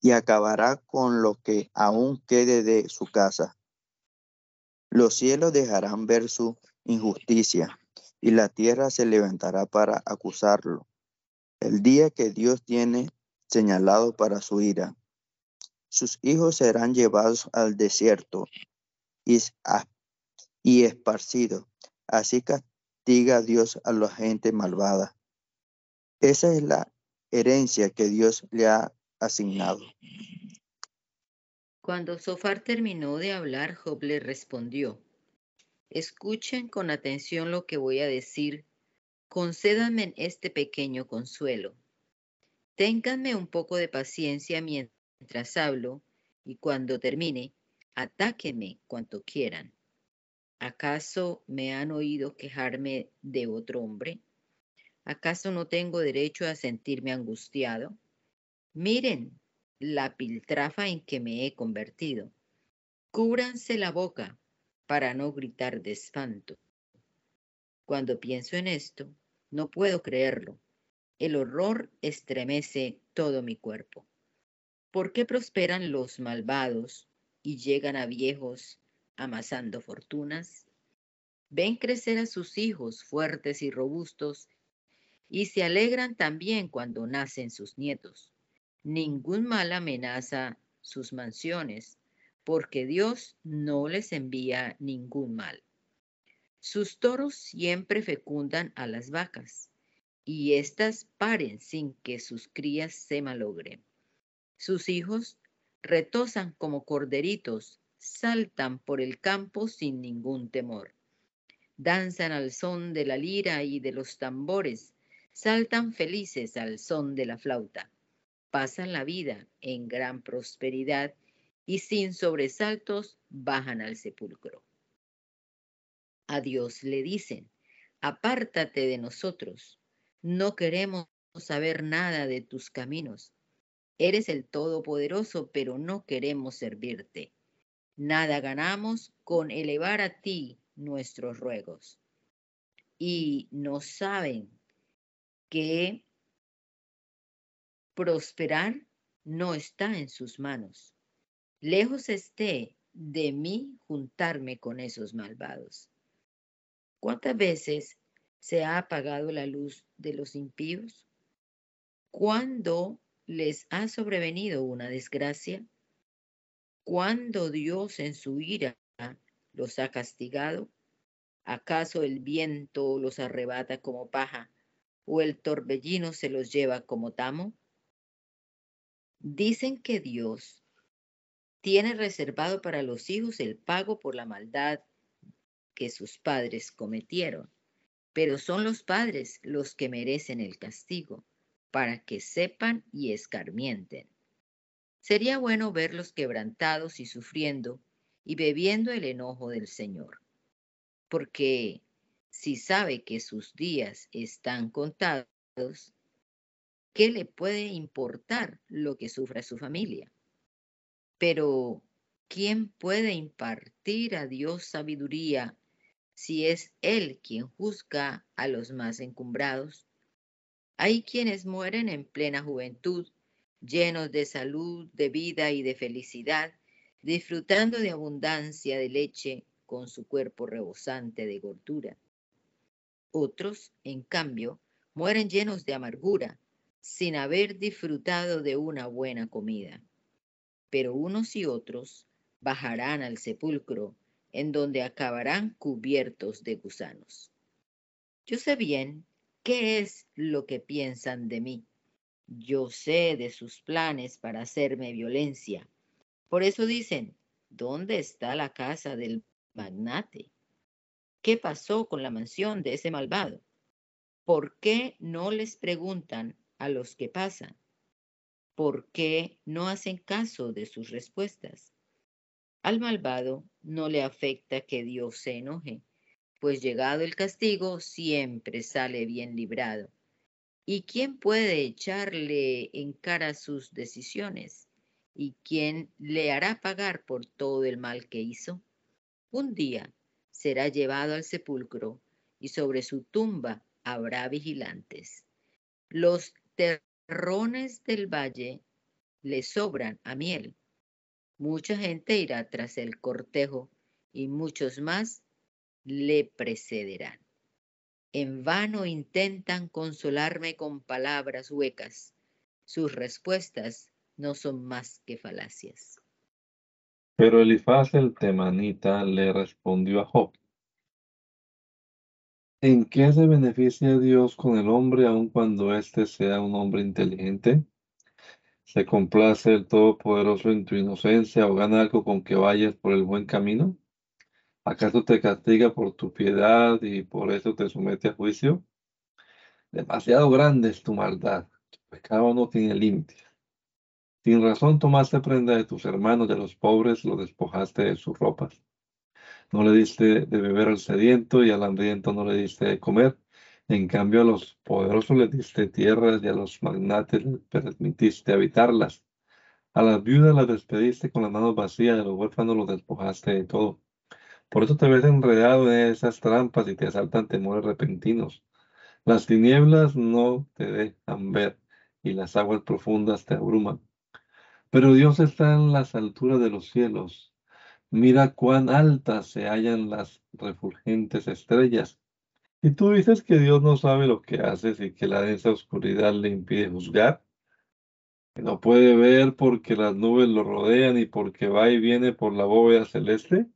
y acabará con lo que aún quede de su casa. Los cielos dejarán ver su injusticia y la tierra se levantará para acusarlo. El día que Dios tiene señalado para su ira. Sus hijos serán llevados al desierto y, esparcidos. Así castiga Dios a la gente malvada. Esa es la herencia que Dios le ha asignado. Cuando Sofar terminó de hablar, Job le respondió, Escuchen con atención lo que voy a decir, concédanme este pequeño consuelo. Ténganme un poco de paciencia mientras hablo y cuando termine, atáquenme cuanto quieran. ¿Acaso me han oído quejarme de otro hombre? ¿Acaso no tengo derecho a sentirme angustiado? Miren la piltrafa en que me he convertido. Cúbranse la boca para no gritar de espanto. Cuando pienso en esto, no puedo creerlo. El horror estremece todo mi cuerpo. ¿Por qué prosperan los malvados y llegan a viejos amasando fortunas? Ven crecer a sus hijos fuertes y robustos y se alegran también cuando nacen sus nietos. Ningún mal amenaza sus mansiones, porque Dios no les envía ningún mal. Sus toros siempre fecundan a las vacas, y éstas paren sin que sus crías se malogren. Sus hijos retosan como corderitos, saltan por el campo sin ningún temor. Danzan al son de la lira y de los tambores, saltan felices al son de la flauta. Pasan la vida en gran prosperidad y sin sobresaltos bajan al sepulcro. A Dios le dicen, apártate de nosotros, no queremos saber nada de tus caminos. Eres el Todopoderoso, pero no queremos servirte. Nada ganamos con elevar a ti nuestros ruegos. Y no saben que prosperar no está en sus manos. Lejos esté de mí juntarme con esos malvados. ¿Cuántas veces se ha apagado la luz de los impíos? ¿Cuándo les ha sobrevenido una desgracia? ¿Cuándo Dios en su ira los ha castigado? ¿Acaso el viento los arrebata como paja o el torbellino se los lleva como tamo? Dicen que Dios tiene reservado para los hijos el pago por la maldad que sus padres cometieron, pero son los padres los que merecen el castigo, para que sepan y escarmienten. Sería bueno verlos quebrantados y sufriendo y bebiendo el enojo del Señor, porque si sabe que sus días están contados, ¿qué le puede importar lo que sufra su familia? Pero, ¿quién puede impartir a Dios sabiduría si es Él quien juzga a los más encumbrados? Hay quienes mueren en plena juventud, llenos de salud, de vida y de felicidad, disfrutando de abundancia de leche con su cuerpo rebosante de gordura. Otros, en cambio, mueren llenos de amargura, sin haber disfrutado de una buena comida. Pero unos y otros bajarán al sepulcro, en donde acabarán cubiertos de gusanos. Yo sé bien qué es lo que piensan de mí. Yo sé de sus planes para hacerme violencia. Por eso dicen, ¿dónde está la casa del magnate? ¿Qué pasó con la mansión de ese malvado? ¿Por qué no les preguntan a los que pasan? ¿Por qué no hacen caso de sus respuestas? Al malvado no le afecta que Dios se enoje, pues llegado el castigo siempre sale bien librado. ¿Y quién puede echarle en cara sus decisiones? ¿Y quién le hará pagar por todo el mal que hizo? Un día será llevado al sepulcro y sobre su tumba habrá vigilantes. Los terrones del valle le sobran a miel. Mucha gente irá tras el cortejo y muchos más le precederán. En vano intentan consolarme con palabras huecas. Sus respuestas no son más que falacias. Pero Elifaz el temanita le respondió a Job, ¿En qué se beneficia Dios con el hombre aun cuando éste sea un hombre inteligente? ¿Se complace el Todopoderoso en tu inocencia o gana algo con que vayas por el buen camino? ¿Acaso te castiga por tu piedad y por eso te somete a juicio? Demasiado grande es tu maldad, tu pecado no tiene límites. Sin razón tomaste prenda de tus hermanos, de los pobres los despojaste de sus ropas. No le diste de beber al sediento y al hambriento no le diste de comer. En cambio, a los poderosos les diste tierras y a los magnates les permitiste habitarlas. A las viudas las despediste con las manos vacías a los huérfanos los despojaste de todo. Por eso te ves enredado en esas trampas y te asaltan temores repentinos. Las tinieblas no te dejan ver y las aguas profundas te abruman. Pero Dios está en las alturas de los cielos Mira cuán altas se hallan las refulgentes estrellas. Y tú dices que Dios no sabe lo que haces y que la densa oscuridad le impide juzgar. Que no puede ver porque las nubes lo rodean y porque va y viene por la bóveda celeste.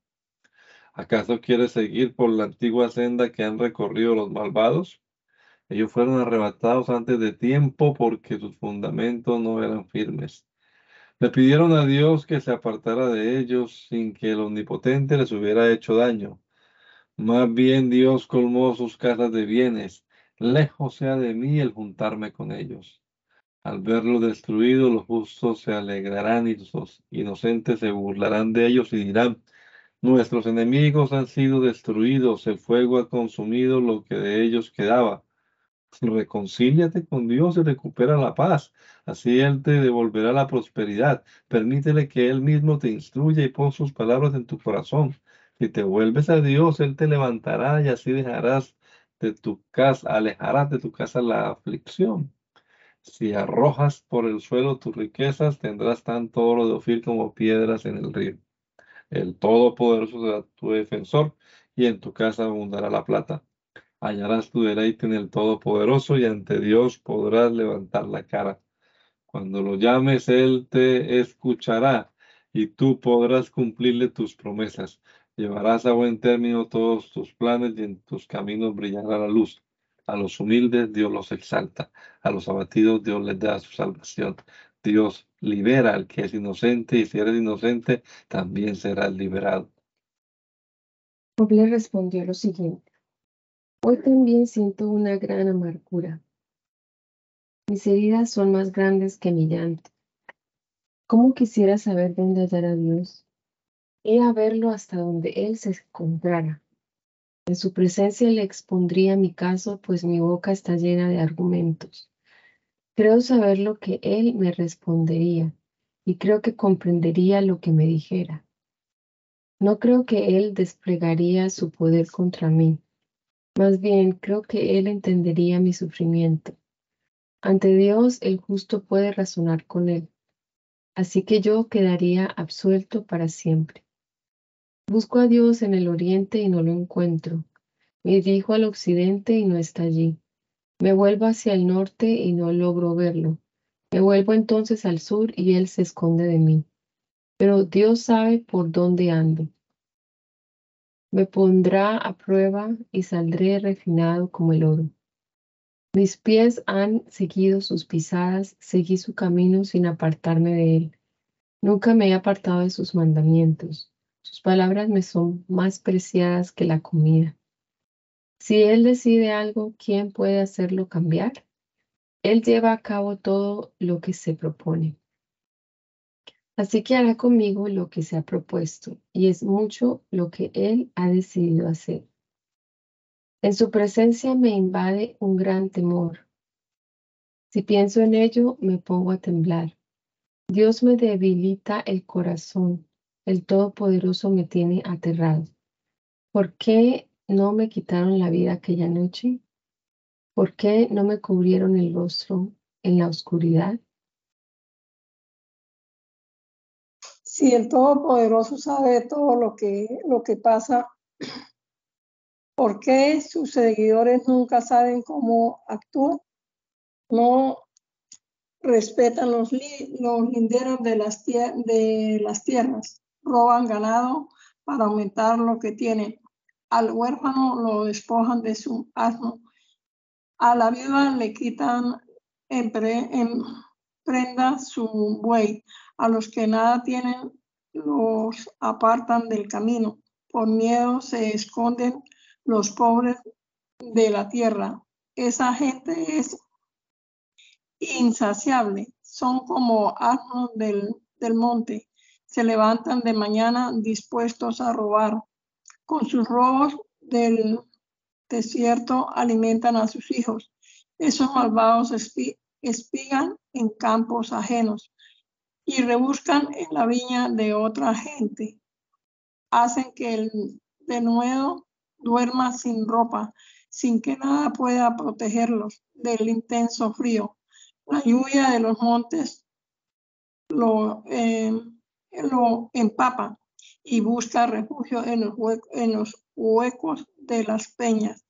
¿Acaso quiere seguir por la antigua senda que han recorrido los malvados? Ellos fueron arrebatados antes de tiempo porque sus fundamentos no eran firmes. Le pidieron a Dios que se apartara de ellos sin que el Omnipotente les hubiera hecho daño. Más bien Dios colmó sus casas de bienes. Lejos sea de mí el juntarme con ellos. Al verlo destruido, los justos se alegrarán y los inocentes se burlarán de ellos y dirán, nuestros enemigos han sido destruidos, el fuego ha consumido lo que de ellos quedaba. Reconcíliate con Dios y recupera la paz. Así Él te devolverá la prosperidad. Permítele que Él mismo te instruya y pon sus palabras en tu corazón. Si te vuelves a Dios, Él te levantará y así dejarás de tu casa, alejarás de tu casa la aflicción. Si arrojas por el suelo tus riquezas, tendrás tanto oro de Ofir como piedras en el río. El Todopoderoso será tu defensor y en tu casa abundará la plata hallarás tu deleite en el Todopoderoso y ante Dios podrás levantar la cara. Cuando lo llames, Él te escuchará y tú podrás cumplirle tus promesas. Llevarás a buen término todos tus planes y en tus caminos brillará la luz. A los humildes Dios los exalta, a los abatidos Dios les da su salvación. Dios libera al que es inocente y si eres inocente también serás liberado. Job le respondió lo siguiente. Hoy también siento una gran amargura. Mis heridas son más grandes que mi llanto. ¿Cómo quisiera saber dónde hallar a Dios? Y a verlo hasta donde Él se encontrara. En su presencia le expondría mi caso, pues mi boca está llena de argumentos. Creo saber lo que Él me respondería y creo que comprendería lo que me dijera. No creo que Él desplegaría su poder contra mí más bien, creo que Él entendería mi sufrimiento. Ante Dios, el justo puede razonar con Él. Así que yo quedaría absuelto para siempre. Busco a Dios en el oriente y no lo encuentro. Me dirijo al occidente y no está allí. Me vuelvo hacia el norte y no logro verlo. Me vuelvo entonces al sur y Él se esconde de mí. Pero Dios sabe por dónde ando. Me pondrá a prueba y saldré refinado como el oro. Mis pies han seguido sus pisadas, seguí su camino sin apartarme de él. Nunca me he apartado de sus mandamientos. Sus palabras me son más preciadas que la comida. Si él decide algo, ¿quién puede hacerlo cambiar? Él lleva a cabo todo lo que se propone. Así que hará conmigo lo que se ha propuesto, y es mucho lo que Él ha decidido hacer. En su presencia me invade un gran temor. Si pienso en ello, me pongo a temblar. Dios me debilita el corazón, el Todopoderoso me tiene aterrado. ¿Por qué no me quitaron la vida aquella noche? ¿Por qué no me cubrieron el rostro en la oscuridad? si el Todopoderoso sabe todo lo que, lo que pasa, ¿por qué sus seguidores nunca saben cómo actúan? No respetan los, los linderos de las, de las tierras, roban ganado para aumentar lo que tienen. Al huérfano lo despojan de su asno. A la viuda le quitan en, en prenda su buey a los que nada tienen los apartan del camino. Por miedo se esconden los pobres de la tierra. Esa gente es insaciable. Son como asnos del, del monte. Se levantan de mañana dispuestos a robar. Con sus robos del desierto alimentan a sus hijos. Esos malvados espigan en campos ajenos y rebuscan en la viña de otra gente. Hacen que el denuedo duerma sin ropa, sin que nada pueda protegerlos del intenso frío. La lluvia de los montes lo, eh, lo empapa y busca refugio en los, huecos de las peñas.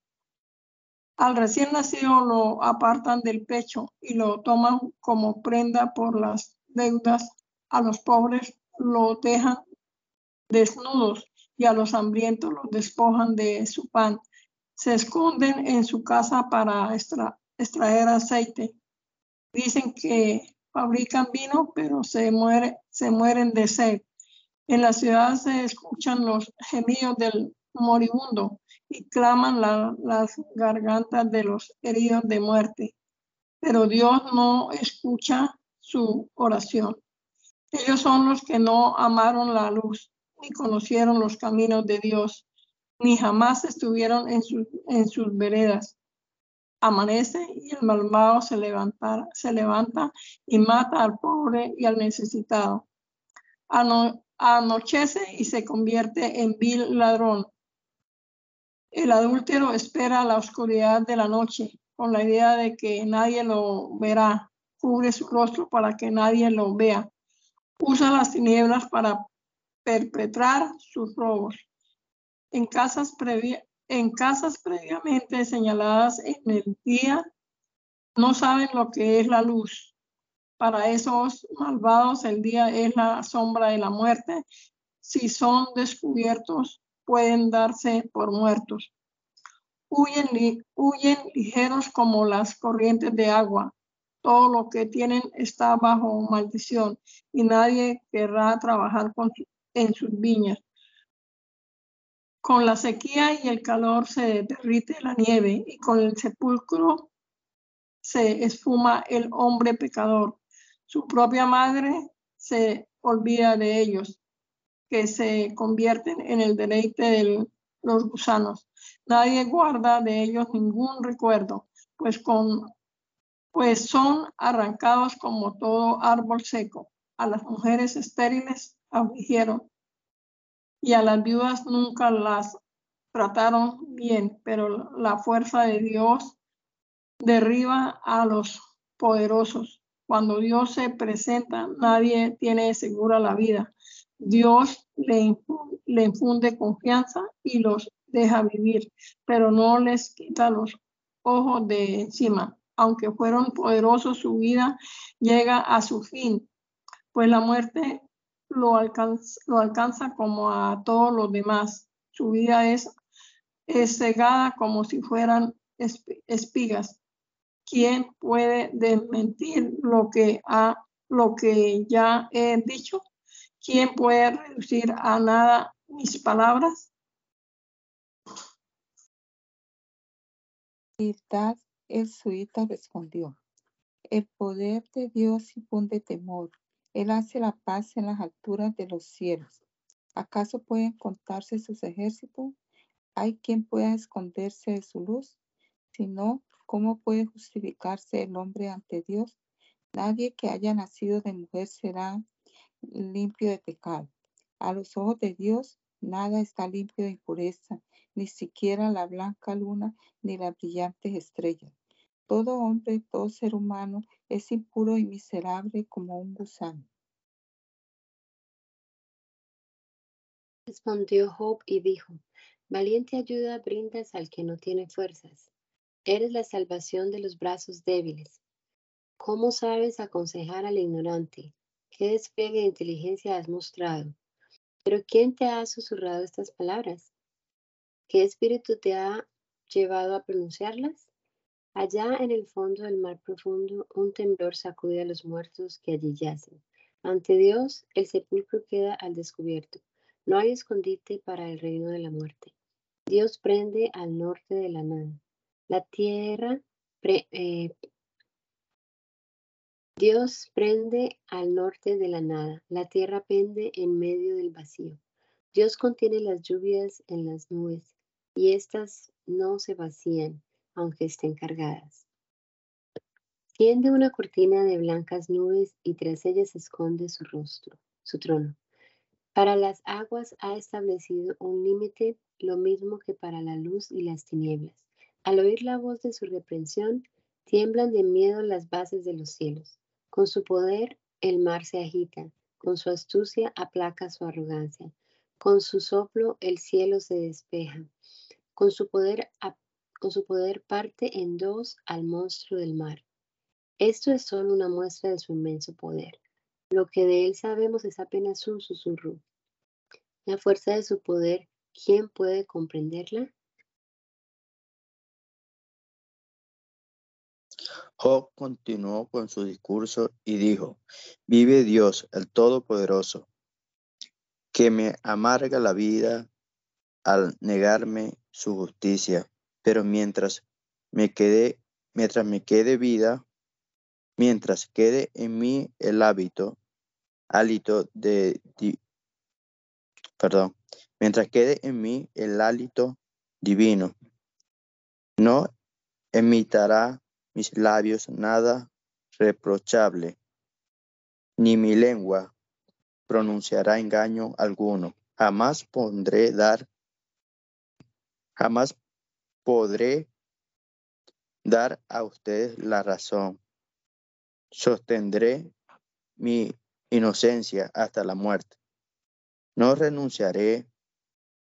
Al recién nacido lo apartan del pecho y lo toman como prenda por las deudas, a los pobres los dejan desnudos y a los hambrientos los despojan de su pan. Se esconden en su casa para extraer aceite. Dicen que fabrican vino, pero se mueren de sed. En la ciudad se escuchan los gemidos del moribundo y claman las gargantas de los heridos de muerte. Pero Dios no escucha su oración. Ellos son los que no amaron la luz, ni conocieron los caminos de Dios, ni jamás estuvieron en, en sus veredas. amanece y el malvado se se levanta y mata al pobre y al necesitado. Anochece y se convierte en vil ladrón. El adúltero espera la oscuridad de la noche con la idea de que nadie lo verá. Cubre su rostro para que nadie lo vea. Usa las tinieblas para perpetrar sus robos. En casas, en casas previamente señaladas en el día, no saben lo que es la luz. Para esos malvados el día es la sombra de la muerte. Si son descubiertos, pueden darse por muertos. Huyen, huyen ligeros como las corrientes de agua. Todo lo que tienen está bajo maldición y nadie querrá trabajar en sus viñas. Con la sequía y el calor se derrite la nieve y con el sepulcro se esfuma el hombre pecador. Su propia madre se olvida de ellos, que se convierten en el deleite de los gusanos. Nadie guarda de ellos ningún recuerdo, pues, con, pues son arrancados como todo árbol seco. A las mujeres estériles afligieron y a las viudas nunca las trataron bien, pero la fuerza de Dios derriba a los poderosos. Cuando Dios se presenta, nadie tiene segura la vida. Dios le, infunde confianza y los deja vivir, pero no les quita los ojos de encima. Aunque fueron poderosos, su vida llega a su fin, pues la muerte lo alcanza, lo alcanza como a todos los demás. Su vida es, es cegada como si fueran espigas. ¿Quién puede desmentir lo que, ha, lo que ya he dicho? ¿Quién puede reducir a nada mis palabras? el suita respondió, el poder de Dios infunde temor él hace la paz en las alturas de los cielos. ¿Acaso pueden contarse sus ejércitos? ¿Hay quien pueda esconderse de su luz? Si no, ¿cómo puede justificarse el hombre ante Dios? Nadie que haya nacido de mujer será limpio de pecado. A los ojos de Dios, nada está limpio de impureza, ni siquiera la blanca luna ni las brillantes estrellas. Todo hombre, todo ser humano es impuro y miserable como un gusano. Respondió Job y dijo, Valiente ayuda brindas al que no tiene fuerzas. Eres la salvación de los brazos débiles. ¿Cómo sabes aconsejar al ignorante? ¿Qué despliegue de inteligencia has mostrado? Pero ¿quién te ha susurrado estas palabras? ¿Qué espíritu te ha llevado a pronunciarlas? Allá en el fondo del mar profundo, un temblor sacude a los muertos que allí yacen. Ante Dios, el sepulcro queda al descubierto. No hay escondite para el reino de la muerte. Dios prende al norte de la nada. La tierra, eh, Dios prende al norte de la nada. La tierra pende en medio del vacío. Dios contiene las lluvias en las nubes y éstas no se vacían aunque estén cargadas. Tiende una cortina de blancas nubes y tras ellas esconde su rostro, su trono. Para las aguas ha establecido un límite, lo mismo que para la luz y las tinieblas. Al oír la voz de su reprensión, tiemblan de miedo las bases de los cielos. Con su poder el mar se agita, con su astucia aplaca su arrogancia, con su soplo el cielo se despeja, con su poder con su poder parte en dos al monstruo del mar. Esto es solo una muestra de su inmenso poder. Lo que de él sabemos es apenas un susurro. La fuerza de su poder, ¿quién puede comprenderla? Job continuó con su discurso y dijo, vive Dios, el Todopoderoso, que me amarga la vida al negarme su justicia pero mientras me quede, mientras me quede vida, mientras quede en mí el hábito, hálito de, perdón, mientras quede en mí el hálito divino, no emitará mis labios nada reprochable, ni mi lengua pronunciará engaño alguno. Jamás pondré dar, jamás podré dar a ustedes la razón. Sostendré mi inocencia hasta la muerte. No renunciaré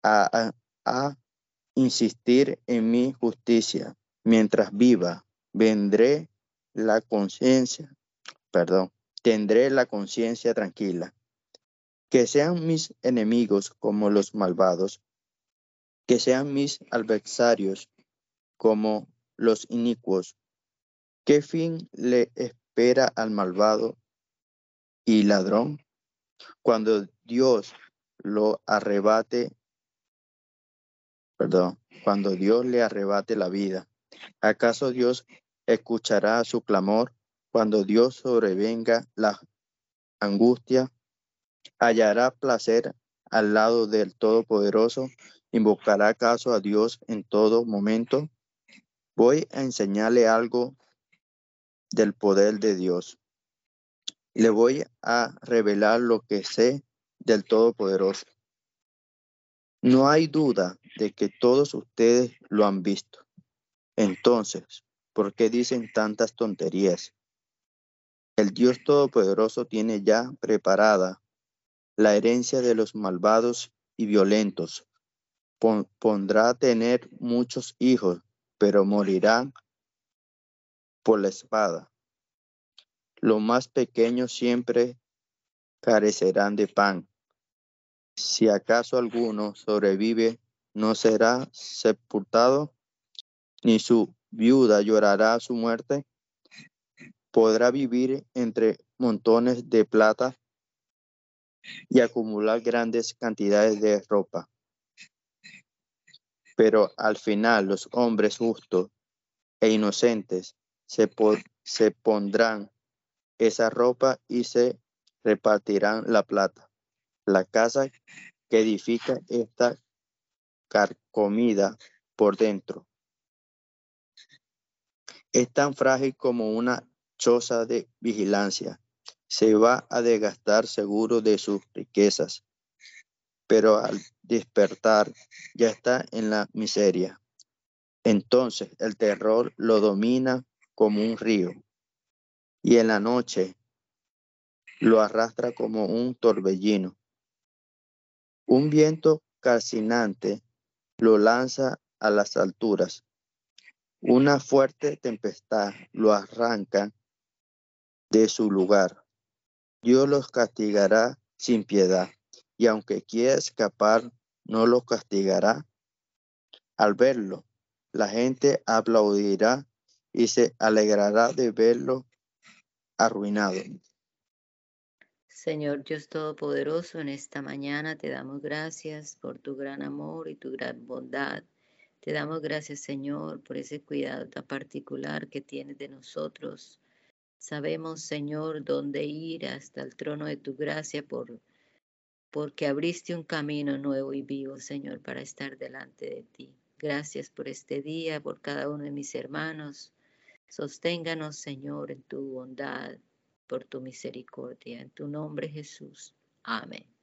a, a insistir en mi justicia. Mientras viva, vendré la conciencia, perdón, tendré la conciencia tranquila. Que sean mis enemigos como los malvados, que sean mis adversarios como los inicuos. ¿Qué fin le espera al malvado y ladrón cuando Dios lo arrebate perdón, cuando Dios le arrebate la vida. ¿Acaso Dios escuchará su clamor cuando Dios sobrevenga la angustia? ¿Hallará placer al lado del Todopoderoso? ¿Invocará acaso a Dios en todo momento? Voy a enseñarle algo del poder de Dios. Le voy a revelar lo que sé del Todopoderoso. No hay duda de que todos ustedes lo han visto. Entonces, ¿por qué dicen tantas tonterías? El Dios Todopoderoso tiene ya preparada la herencia de los malvados y violentos. pondrá a tener muchos hijos, pero morirán por la espada. Los más pequeños siempre carecerán de pan si acaso alguno sobrevive, no será sepultado, ni su viuda llorará su muerte. Podrá vivir entre montones de plata y acumular grandes cantidades de ropa. Pero al final los hombres justos e inocentes se, se pondrán esa ropa y se repartirán la plata. La casa que edifica esta carcomida por dentro es tan frágil como una choza de vigilancia. Se va a desgastar seguro de sus riquezas, pero al despertar ya está en la miseria. Entonces el terror lo domina como un río y en la noche lo arrastra como un torbellino. Un viento calcinante lo lanza a las alturas. Una fuerte tempestad lo arranca de su lugar. Dios los castigará sin piedad, y aunque quiera escapar, no los castigará. Al verlo, la gente aplaudirá y se alegrará de verlo arruinado. Señor Dios Todopoderoso, en esta mañana te damos gracias por tu gran amor y tu gran bondad. Te damos gracias, Señor, por ese cuidado tan particular que tienes de nosotros. Sabemos, Señor, dónde ir hasta el trono de tu gracia por, porque abriste un camino nuevo y vivo, Señor, para estar delante de ti. Gracias por este día, por cada uno de mis hermanos. Sosténganos, Señor, en tu bondad, por tu misericordia. En tu nombre, Jesús. Amén.